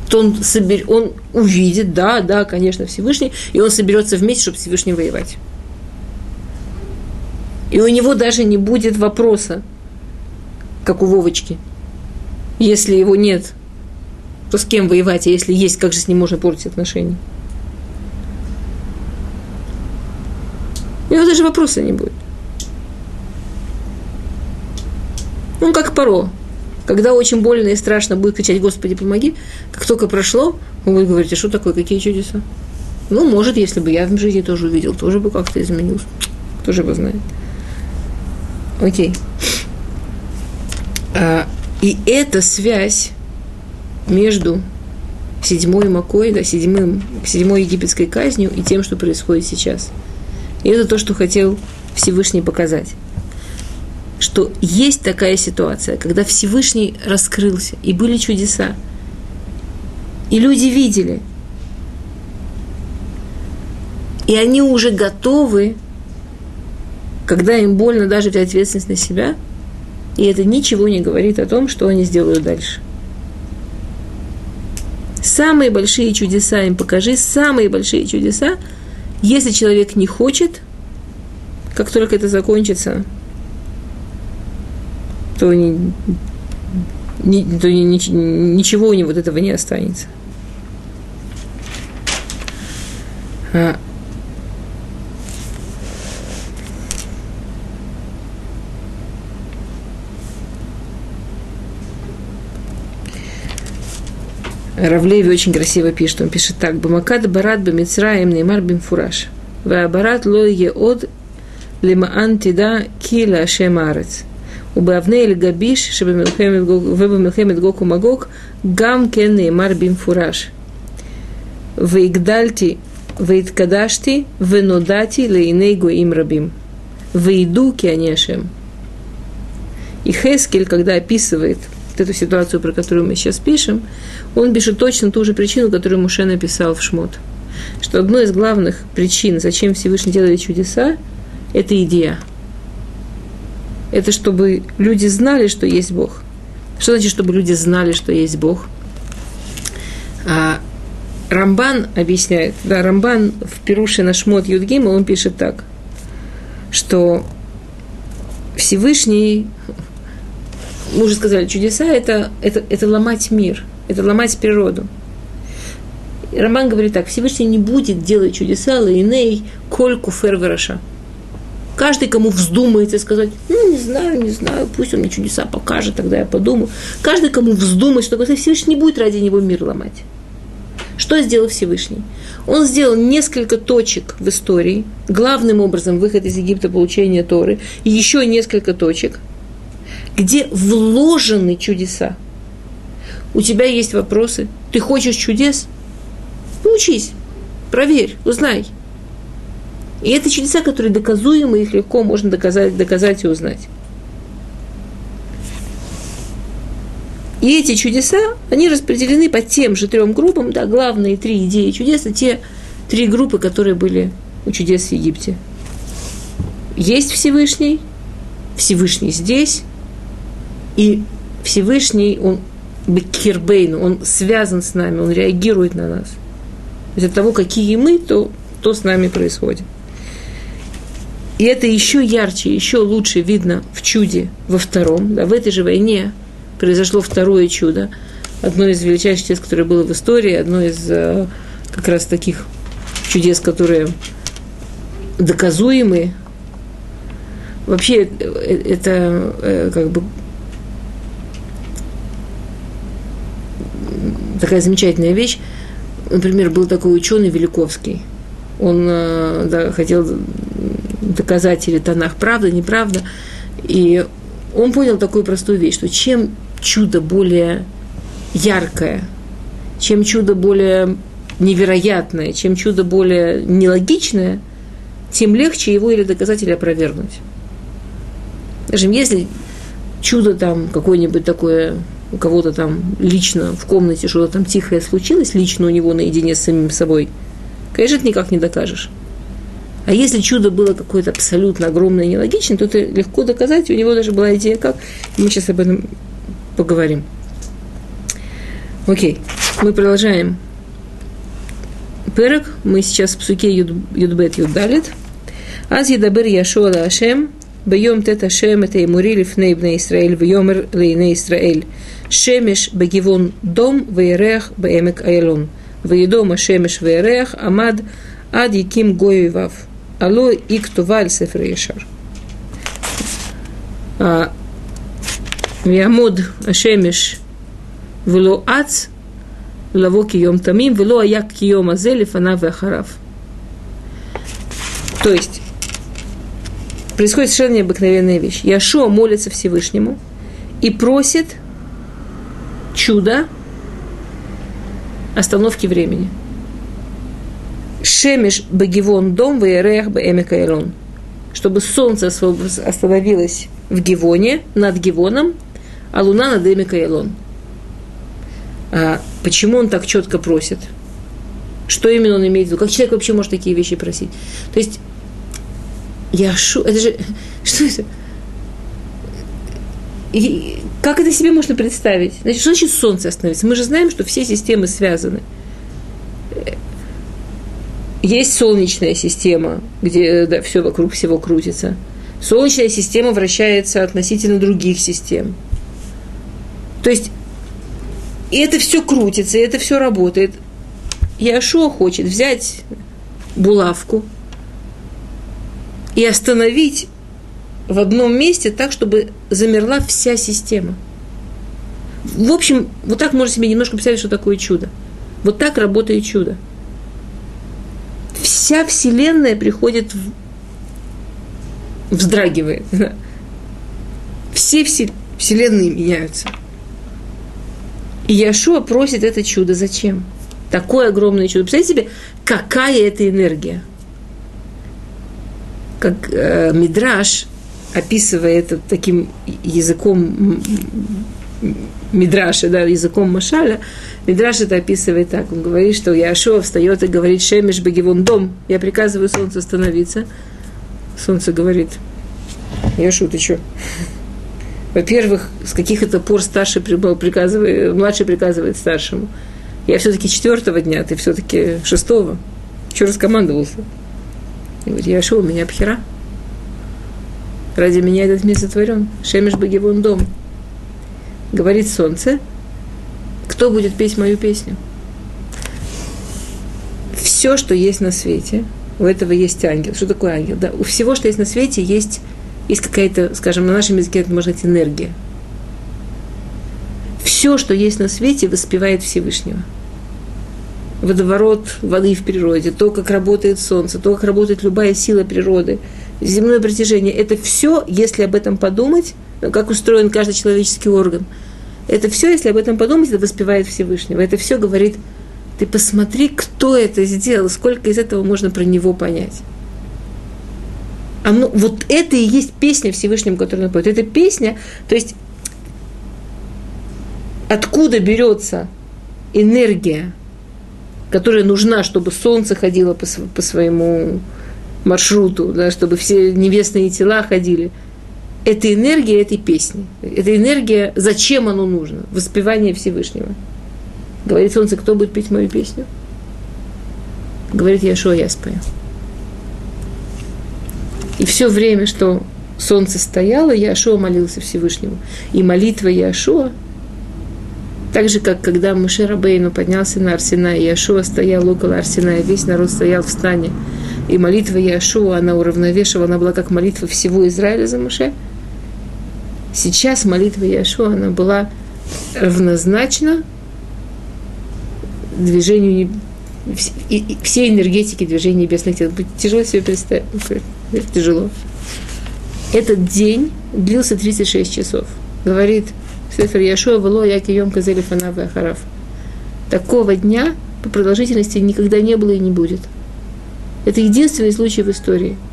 то он, собер... он увидит, да, да, конечно, Всевышний, и он соберется вместе, чтобы Всевышний воевать. И у него даже не будет вопроса, как у Вовочки, если его нет то с кем воевать, а если есть, как же с ним можно портить отношения? У него даже вопроса не будет. Он как Паро. Когда очень больно и страшно будет кричать, Господи, помоги, как только прошло, он будет говорить, а что такое, какие чудеса? Ну, может, если бы я в жизни тоже увидел, тоже бы как-то изменился. Тоже бы знает. Окей. А, и эта связь между седьмой Макой, да, седьмым, седьмой египетской казнью и тем, что происходит сейчас. И это то, что хотел Всевышний показать. Что есть такая ситуация, когда Всевышний раскрылся, и были чудеса. И люди видели. И они уже готовы, когда им больно даже взять ответственность на себя, и это ничего не говорит о том, что они сделают дальше. Самые большие чудеса им покажи, самые большие чудеса. Если человек не хочет, как только это закончится, то, ни, ни, то ни, ничего у него вот этого не останется. Равлеви очень красиво пишет. Он пишет так. Бамакад барат бамицраем неймар бимфураж. Ваабарат ло от лимаан тида кила ашем арец. ובאבני אל גביש ובמלחמת גוק ומגוק גם כן נאמר במפורש. והגדלתי והתקדשתי ונודעתי לעיני גויים רבים. וידעו כי אני השם. И Хескель, когда описывает эту ситуацию, про которую мы сейчас пишем, он пишет точно ту же причину, которую Муше написал в Шмот. Что одной из главных причин, зачем Всевышний делает чудеса, это идея. Это чтобы люди знали, что есть Бог. Что значит, чтобы люди знали, что есть Бог? А Рамбан объясняет, да, Рамбан в Перуше на Шмот Юдгима, он пишет так, что Всевышний мы уже сказали, чудеса это, это, это ломать мир, это ломать природу. Роман говорит так, Всевышний не будет делать чудеса лейней коль куфер вераша. Каждый, кому вздумается сказать, ну, не знаю, не знаю, пусть он мне чудеса покажет, тогда я подумаю. Каждый, кому вздумается, что Всевышний не будет ради него мир ломать. Что сделал Всевышний? Он сделал несколько точек в истории, главным образом выход из Египта, получение Торы, и еще несколько точек – где вложены чудеса. У тебя есть вопросы, ты хочешь чудес? Поучись, проверь, узнай. И это чудеса, которые доказуемы, их легко можно доказать, доказать и узнать. И эти чудеса, они распределены по тем же трем группам, да, главные три идеи чудеса, те три группы, которые были у чудес в Египте. Есть Всевышний, Всевышний здесь, и Всевышний, он Бекирбейн, он связан с нами, он реагирует на нас. Из-за того, какие мы, то, то с нами происходит. И это еще ярче, еще лучше видно в чуде во втором. Да, в этой же войне произошло второе чудо. Одно из величайших чудес, которое было в истории, одно из э, как раз таких чудес, которые доказуемые. Вообще, э, это э, как бы такая замечательная вещь. Например, был такой ученый Великовский. Он э, да, хотел доказать или тонах правда, неправда. И он понял такую простую вещь, что чем чудо более яркое, чем чудо более невероятное, чем чудо более нелогичное, тем легче его или доказать, или опровергнуть. Скажем, если чудо там какое-нибудь такое у кого-то там лично в комнате что-то там тихое случилось, лично у него наедине с самим собой, конечно, это никак не докажешь. А если чудо было какое-то абсолютно огромное и нелогичное, то это легко доказать. У него даже была идея, как. Мы сейчас об этом поговорим. Окей, мы продолжаем. Перек, мы сейчас в псуке Юдбет Юддалит. Аз едабер Яшуа Ашем, Бьем тет Ашем, это Эмури, Лифней Бне Исраэль, ли Лейне Исраэль. Шемеш Багивон Дом, Вейрех Бемек Айлон. Вейдома Шемеш Вейрех, Амад, Ад Яким Гоевав. Алло и Ктуваль Сефер Ешар. Ямод Ашемеш Вело Ац, Лаво Кием Тамим, Вело Аяк Кием Азелев, Она Вехарав. То есть, происходит совершенно необыкновенная вещь. Яшуа молится Всевышнему и просит чудо остановки времени. Шемеш Багивон дом Ваерех Баэмикаэрон. Чтобы солнце остановилось в Гивоне, над Гивоном, а луна над Эмикаэлон. А почему он так четко просит? Что именно он имеет в виду? Как человек вообще может такие вещи просить? То есть Яшу, это же, что это? И как это себе можно представить? Значит, что значит солнце остановится? Мы же знаем, что все системы связаны. Есть солнечная система, где да, все вокруг всего крутится. Солнечная система вращается относительно других систем. То есть, и это все крутится, и это все работает. Яшуа хочет взять булавку и остановить в одном месте так, чтобы замерла вся система. В общем, вот так можно себе немножко представить, что такое чудо. Вот так работает чудо. Вся Вселенная приходит в вздрагивает. Все вселенные меняются. И Яшуа просит это чудо. Зачем? Такое огромное чудо. Представьте себе, какая это энергия. Как э, Мидраш, описывая это таким языком Мидраша, да, языком Машаля, Мидраш это описывает так. Он говорит, что Яшуа встает и говорит, Шемеш Багивон дом, я приказываю солнцу остановиться. Солнце говорит, Яшу, ты что? Во-первых, с каких это пор старший приказывает, младший приказывает старшему. Я все-таки четвертого дня, ты все-таки шестого. Что раскомандовался? И говорит, Яшу, у меня пхера. Ради меня этот мир сотворен. Шемеш Багивон дом. Говорит солнце, кто будет петь мою песню? Все, что есть на свете – у этого есть ангел. Что такое ангел? Да, у всего, что есть на свете, есть, есть какая-то, скажем, на нашем языке это может быть энергия. Все, что есть на свете, воспевает Всевышнего. Водоворот воды в природе, то, как работает солнце, то, как работает любая сила природы, земное притяжение. Это все, если об этом подумать, как устроен каждый человеческий орган. Это все, если об этом подумать, это воспевает Всевышнего. Это все говорит ты посмотри, кто это сделал, сколько из этого можно про него понять. А ну, вот это и есть песня Всевышнему, которую он поет. Это песня, то есть откуда берется энергия, которая нужна, чтобы солнце ходило по, по своему маршруту, да, чтобы все небесные тела ходили. Это энергия этой песни. Это энергия, зачем оно нужно? Воспевание Всевышнего. Говорит солнце, кто будет петь мою песню? Говорит Яшуа, я спою. И все время, что солнце стояло, Яшуа молился Всевышнему. И молитва Яшуа, так же, как когда Муше Рабейну поднялся на Арсена, и Яшуа стоял около Арсена, и весь народ стоял в стане. И молитва Яшуа, она уравновешивала, она была как молитва всего Израиля за Муше. Сейчас молитва Яшуа, она была равнозначна движению всей энергетики движения небесных тел. Тяжело себе представить. Тяжело. Этот день длился 36 часов. Говорит Сефер Яшуа Вело Яки Йом Казели Фанав Ахараф. Такого дня по продолжительности никогда не было и не будет. Это единственный случай в истории –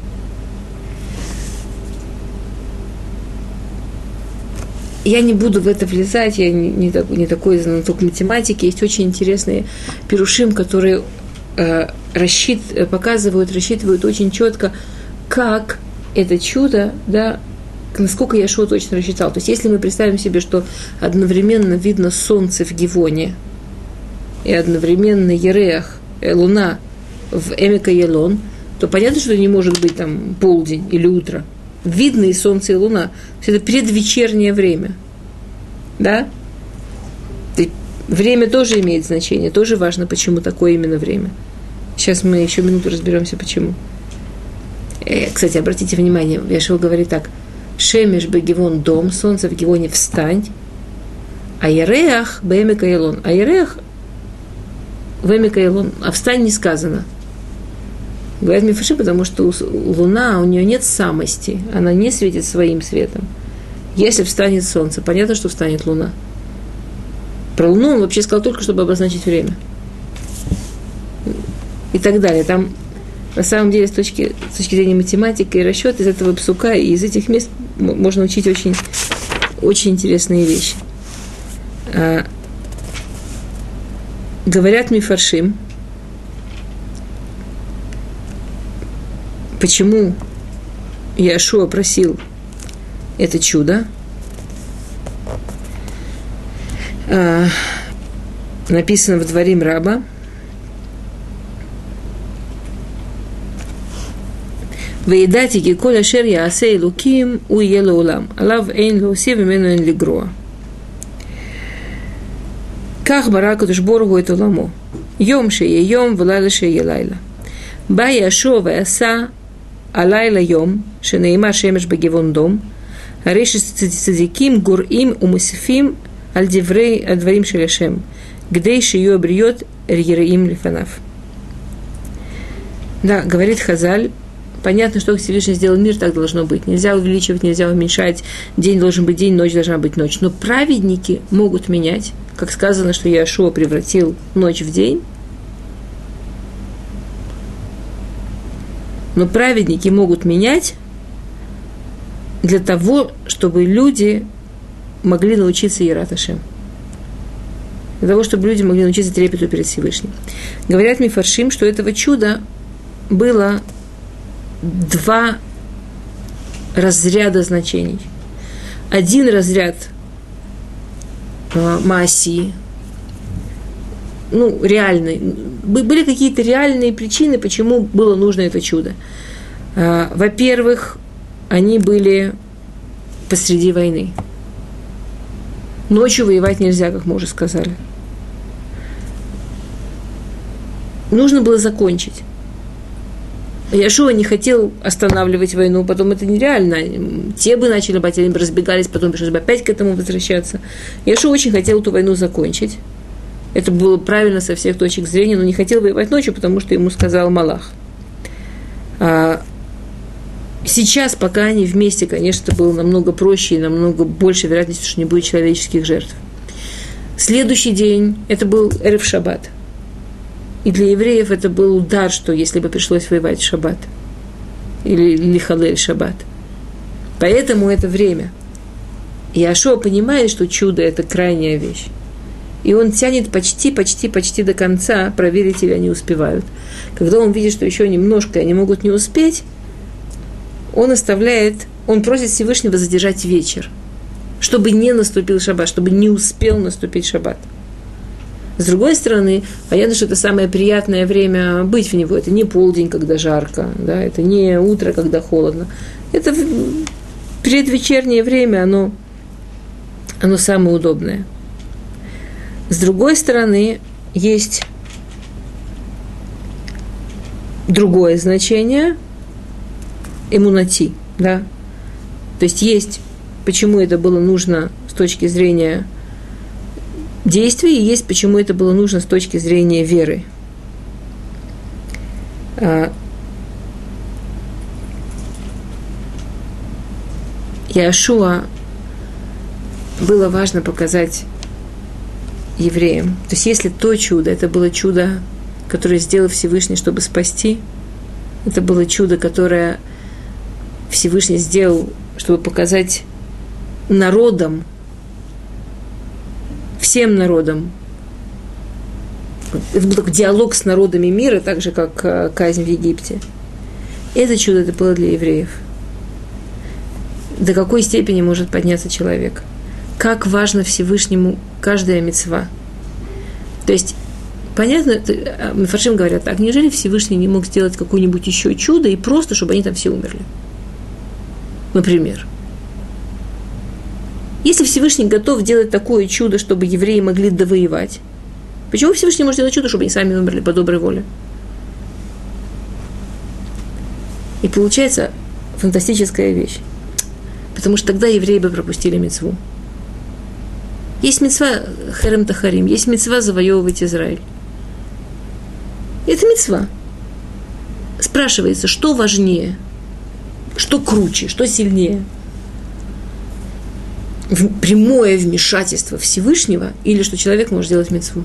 я не буду в это влезать, я не, не, так, не такой знаток математики. Есть очень интересные перушим, которые э, рассчит, показывают, рассчитывают очень четко, как это чудо, да, насколько я Яшуа точно рассчитал. То есть, если мы представим себе, что одновременно видно солнце в Гивоне и одновременно Ереах, э, луна в Эмика Елон, то понятно, что не может быть там полдень или утро – видно и солнце, и луна. То есть это предвечернее время. Да? Время тоже имеет значение, тоже важно, почему такое именно время. Сейчас мы еще минуту разберемся, почему. Э, кстати, обратите внимание, Яшева говорит так. Шемеш бегивон дом, солнце в Гивоне встань, а Яреах бэмика елон. А Яреах бэмика елон. А встань не сказано – Говорят Мифаши, потому что Луна, у нее нет самости, она не светит своим светом. Если встанет солнце, понятно, что встанет Луна. Про Луну он вообще сказал только, чтобы обозначить время. И так далее. Там на самом деле с точки, с точки зрения математики и расчета из этого псука и из этих мест можно учить очень, очень интересные вещи. А, говорят мифаршим, почему Иошуа просил это чудо, а, написано в дворе раба. וידעתי כי כל אשר יעשה אלוקים הוא יהיה לעולם, עליו אין להוסיף ממנו אין לגרוע. כך ברא הקדוש ברוך הוא את עולמו, יום שיהיה יום ולילה שיהיה לילה. בא יהושע ועשה הלילה יום, שנאמר שמש בגבעון דום, הרי שצדיקים גורעים ומוסיפים על דברי הדברים של השם, כדי שיהיו הבריות יראים לפניו. Да, говорит Хазаль, понятно, что Всевышний сделал мир, так должно быть. Нельзя увеличивать, нельзя уменьшать. День должен быть день, ночь должна быть ночь. Но праведники могут менять. Как сказано, что Яшуа превратил ночь в день. Но праведники могут менять для того, чтобы люди могли научиться Ираташем. Для того, чтобы люди могли научиться трепету перед Всевышним. Говорят Мифаршим, что этого чуда было два разряда значений. Один разряд э, Маси, ну, реальный. Были какие-то реальные причины, почему было нужно это чудо. Э, во-первых, они были посреди войны. Ночью воевать нельзя, как мы уже сказали. Нужно было закончить. Яшуа не хотел останавливать войну, потом это нереально. Те бы начали бать, бы разбегались, потом пришлось бы опять к этому возвращаться. Яшуа очень хотел эту войну закончить. Это было правильно со всех точек зрения, но не хотел воевать ночью, потому что ему сказал Малах. А сейчас, пока они вместе, конечно, это было намного проще и намного больше вероятности, что не будет человеческих жертв. Следующий день, это был Эрев Шаббат – и для евреев это был удар, что если бы пришлось воевать в шаббат. Или лихалель шаббат. Поэтому это время. И Ашо понимает, что чудо – это крайняя вещь. И он тянет почти, почти, почти до конца, проверить, или они успевают. Когда он видит, что еще немножко они могут не успеть, он оставляет, он просит Всевышнего задержать вечер, чтобы не наступил шаббат, чтобы не успел наступить шаббат. С другой стороны, понятно, что это самое приятное время быть в него. Это не полдень, когда жарко, да, это не утро, когда холодно. Это предвечернее время, оно, оно самое удобное. С другой стороны, есть другое значение эмунати, да. То есть есть, почему это было нужно с точки зрения действий, и есть почему это было нужно с точки зрения веры. А, Яшуа было важно показать евреям. То есть если то чудо, это было чудо, которое сделал Всевышний, чтобы спасти, это было чудо, которое Всевышний сделал, чтобы показать народам, всем народам. Это был такой диалог с народами мира, так же, как э, казнь в Египте. Это чудо это было для евреев. До какой степени может подняться человек? Как важно Всевышнему каждая мецва. То есть, понятно, э, Мефаршим говорят так, неужели Всевышний не мог сделать какое-нибудь еще чудо и просто, чтобы они там все умерли? Например – если Всевышний готов делать такое чудо, чтобы евреи могли довоевать, почему Всевышний может делать чудо, чтобы они сами умерли по доброй воле? И получается фантастическая вещь. Потому что тогда евреи бы пропустили мецву. Есть мецва Харем Тахарим, есть мецва завоевывать Израиль. Это мецва. Спрашивается, что важнее, что круче, что сильнее – прямое вмешательство Всевышнего или что человек может сделать мецву.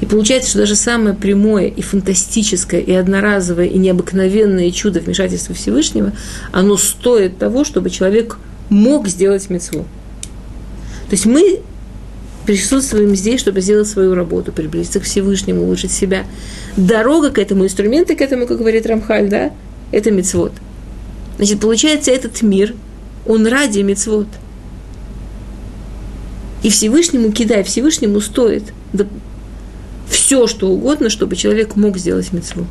И получается, что даже самое прямое и фантастическое, и одноразовое, и необыкновенное чудо вмешательства Всевышнего, оно стоит того, чтобы человек мог сделать мецву. То есть мы присутствуем здесь, чтобы сделать свою работу, приблизиться к Всевышнему, улучшить себя. Дорога к этому, инструменты к этому, как говорит Рамхаль, да, это мецвод – Значит, получается, этот мир, он ради мецвод. И Всевышнему кидай, Всевышнему стоит да, все, что угодно, чтобы человек мог сделать мецву.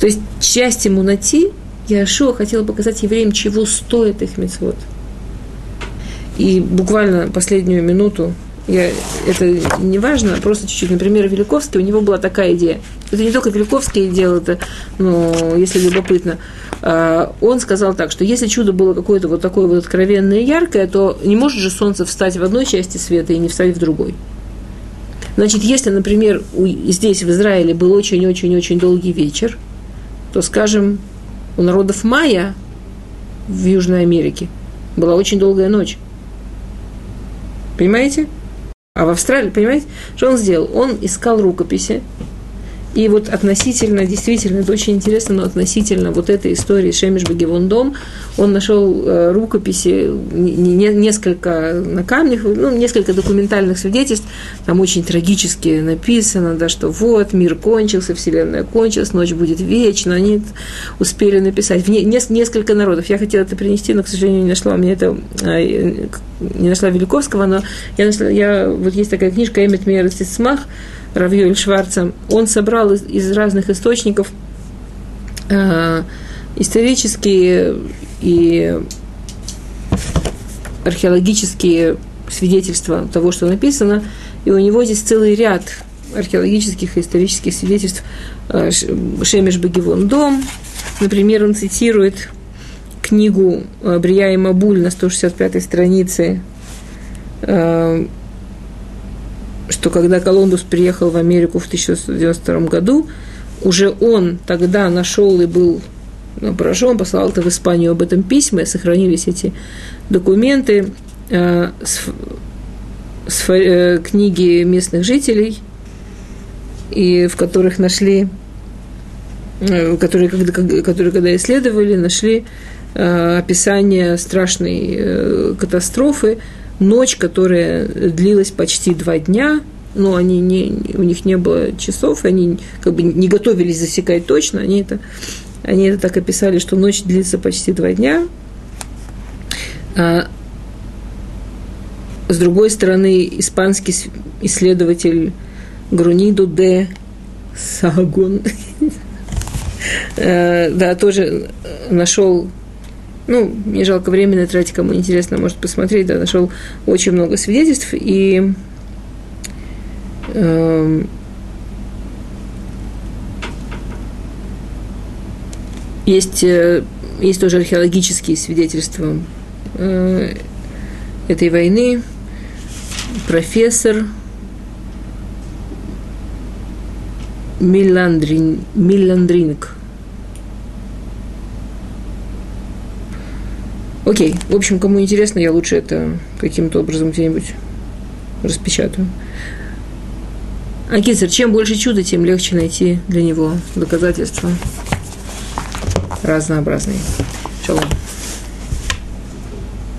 То есть часть Мунати Яшуа хотела показать евреям, чего стоит их мецвод. И буквально последнюю минуту я, это не важно, просто чуть-чуть. Например, Великовский, у него была такая идея. Это не только Великовский делал это, но если любопытно. А, он сказал так, что если чудо было какое-то вот такое вот откровенное и яркое, то не может же солнце встать в одной части света и не встать в другой. Значит, если, например, здесь, в Израиле, был очень-очень-очень долгий вечер, то, скажем, у народов майя в Южной Америке была очень долгая ночь. Понимаете? А в Австралии, понимаете, что он сделал? Он искал рукописи, и вот относительно, действительно, это очень интересно, но относительно вот этой истории Шемиш Багивон дом, он нашел э, рукописи, не, несколько на камнях, ну, несколько документальных свидетельств, там очень трагически написано, да, что вот, мир кончился, вселенная кончилась, ночь будет вечна, они успели написать. В не, несколько народов. Я хотела это принести, но, к сожалению, не нашла. Мне это э, не нашла Великовского, но я нашла, я, вот есть такая книжка «Эмит Мейер Смах», Равьёль Шварца, он собрал из, из разных источников э, исторические и археологические свидетельства того, что написано, и у него здесь целый ряд археологических и исторических свидетельств э, Шемеш Багивон дом. Например, он цитирует книгу э, Брия и Мабуль на 165-й странице э, что когда Колумбус приехал в Америку в 1692 году, уже он тогда нашел и был ну, поражен, послал это в Испанию об этом письма, сохранились эти документы э, с, с э, книги местных жителей, и в которых нашли, э, которые, когда, которые, когда исследовали, нашли э, описание страшной э, катастрофы, ночь, которая длилась почти два дня, но они не, у них не было часов, они как бы не готовились засекать точно, они это, они это так описали, что ночь длится почти два дня. А, с другой стороны, испанский исследователь Груниду де Сагон, э, да, тоже нашел ну, не жалко времени тратить, кому интересно, может посмотреть, да, нашел очень много свидетельств, и э, есть, есть тоже археологические свидетельства э, этой войны. Профессор Миландрин, Миландринг – Окей, в общем, кому интересно, я лучше это каким-то образом где-нибудь распечатаю. А Кицер, чем больше чуда, тем легче найти для него доказательства разнообразные. Шалом.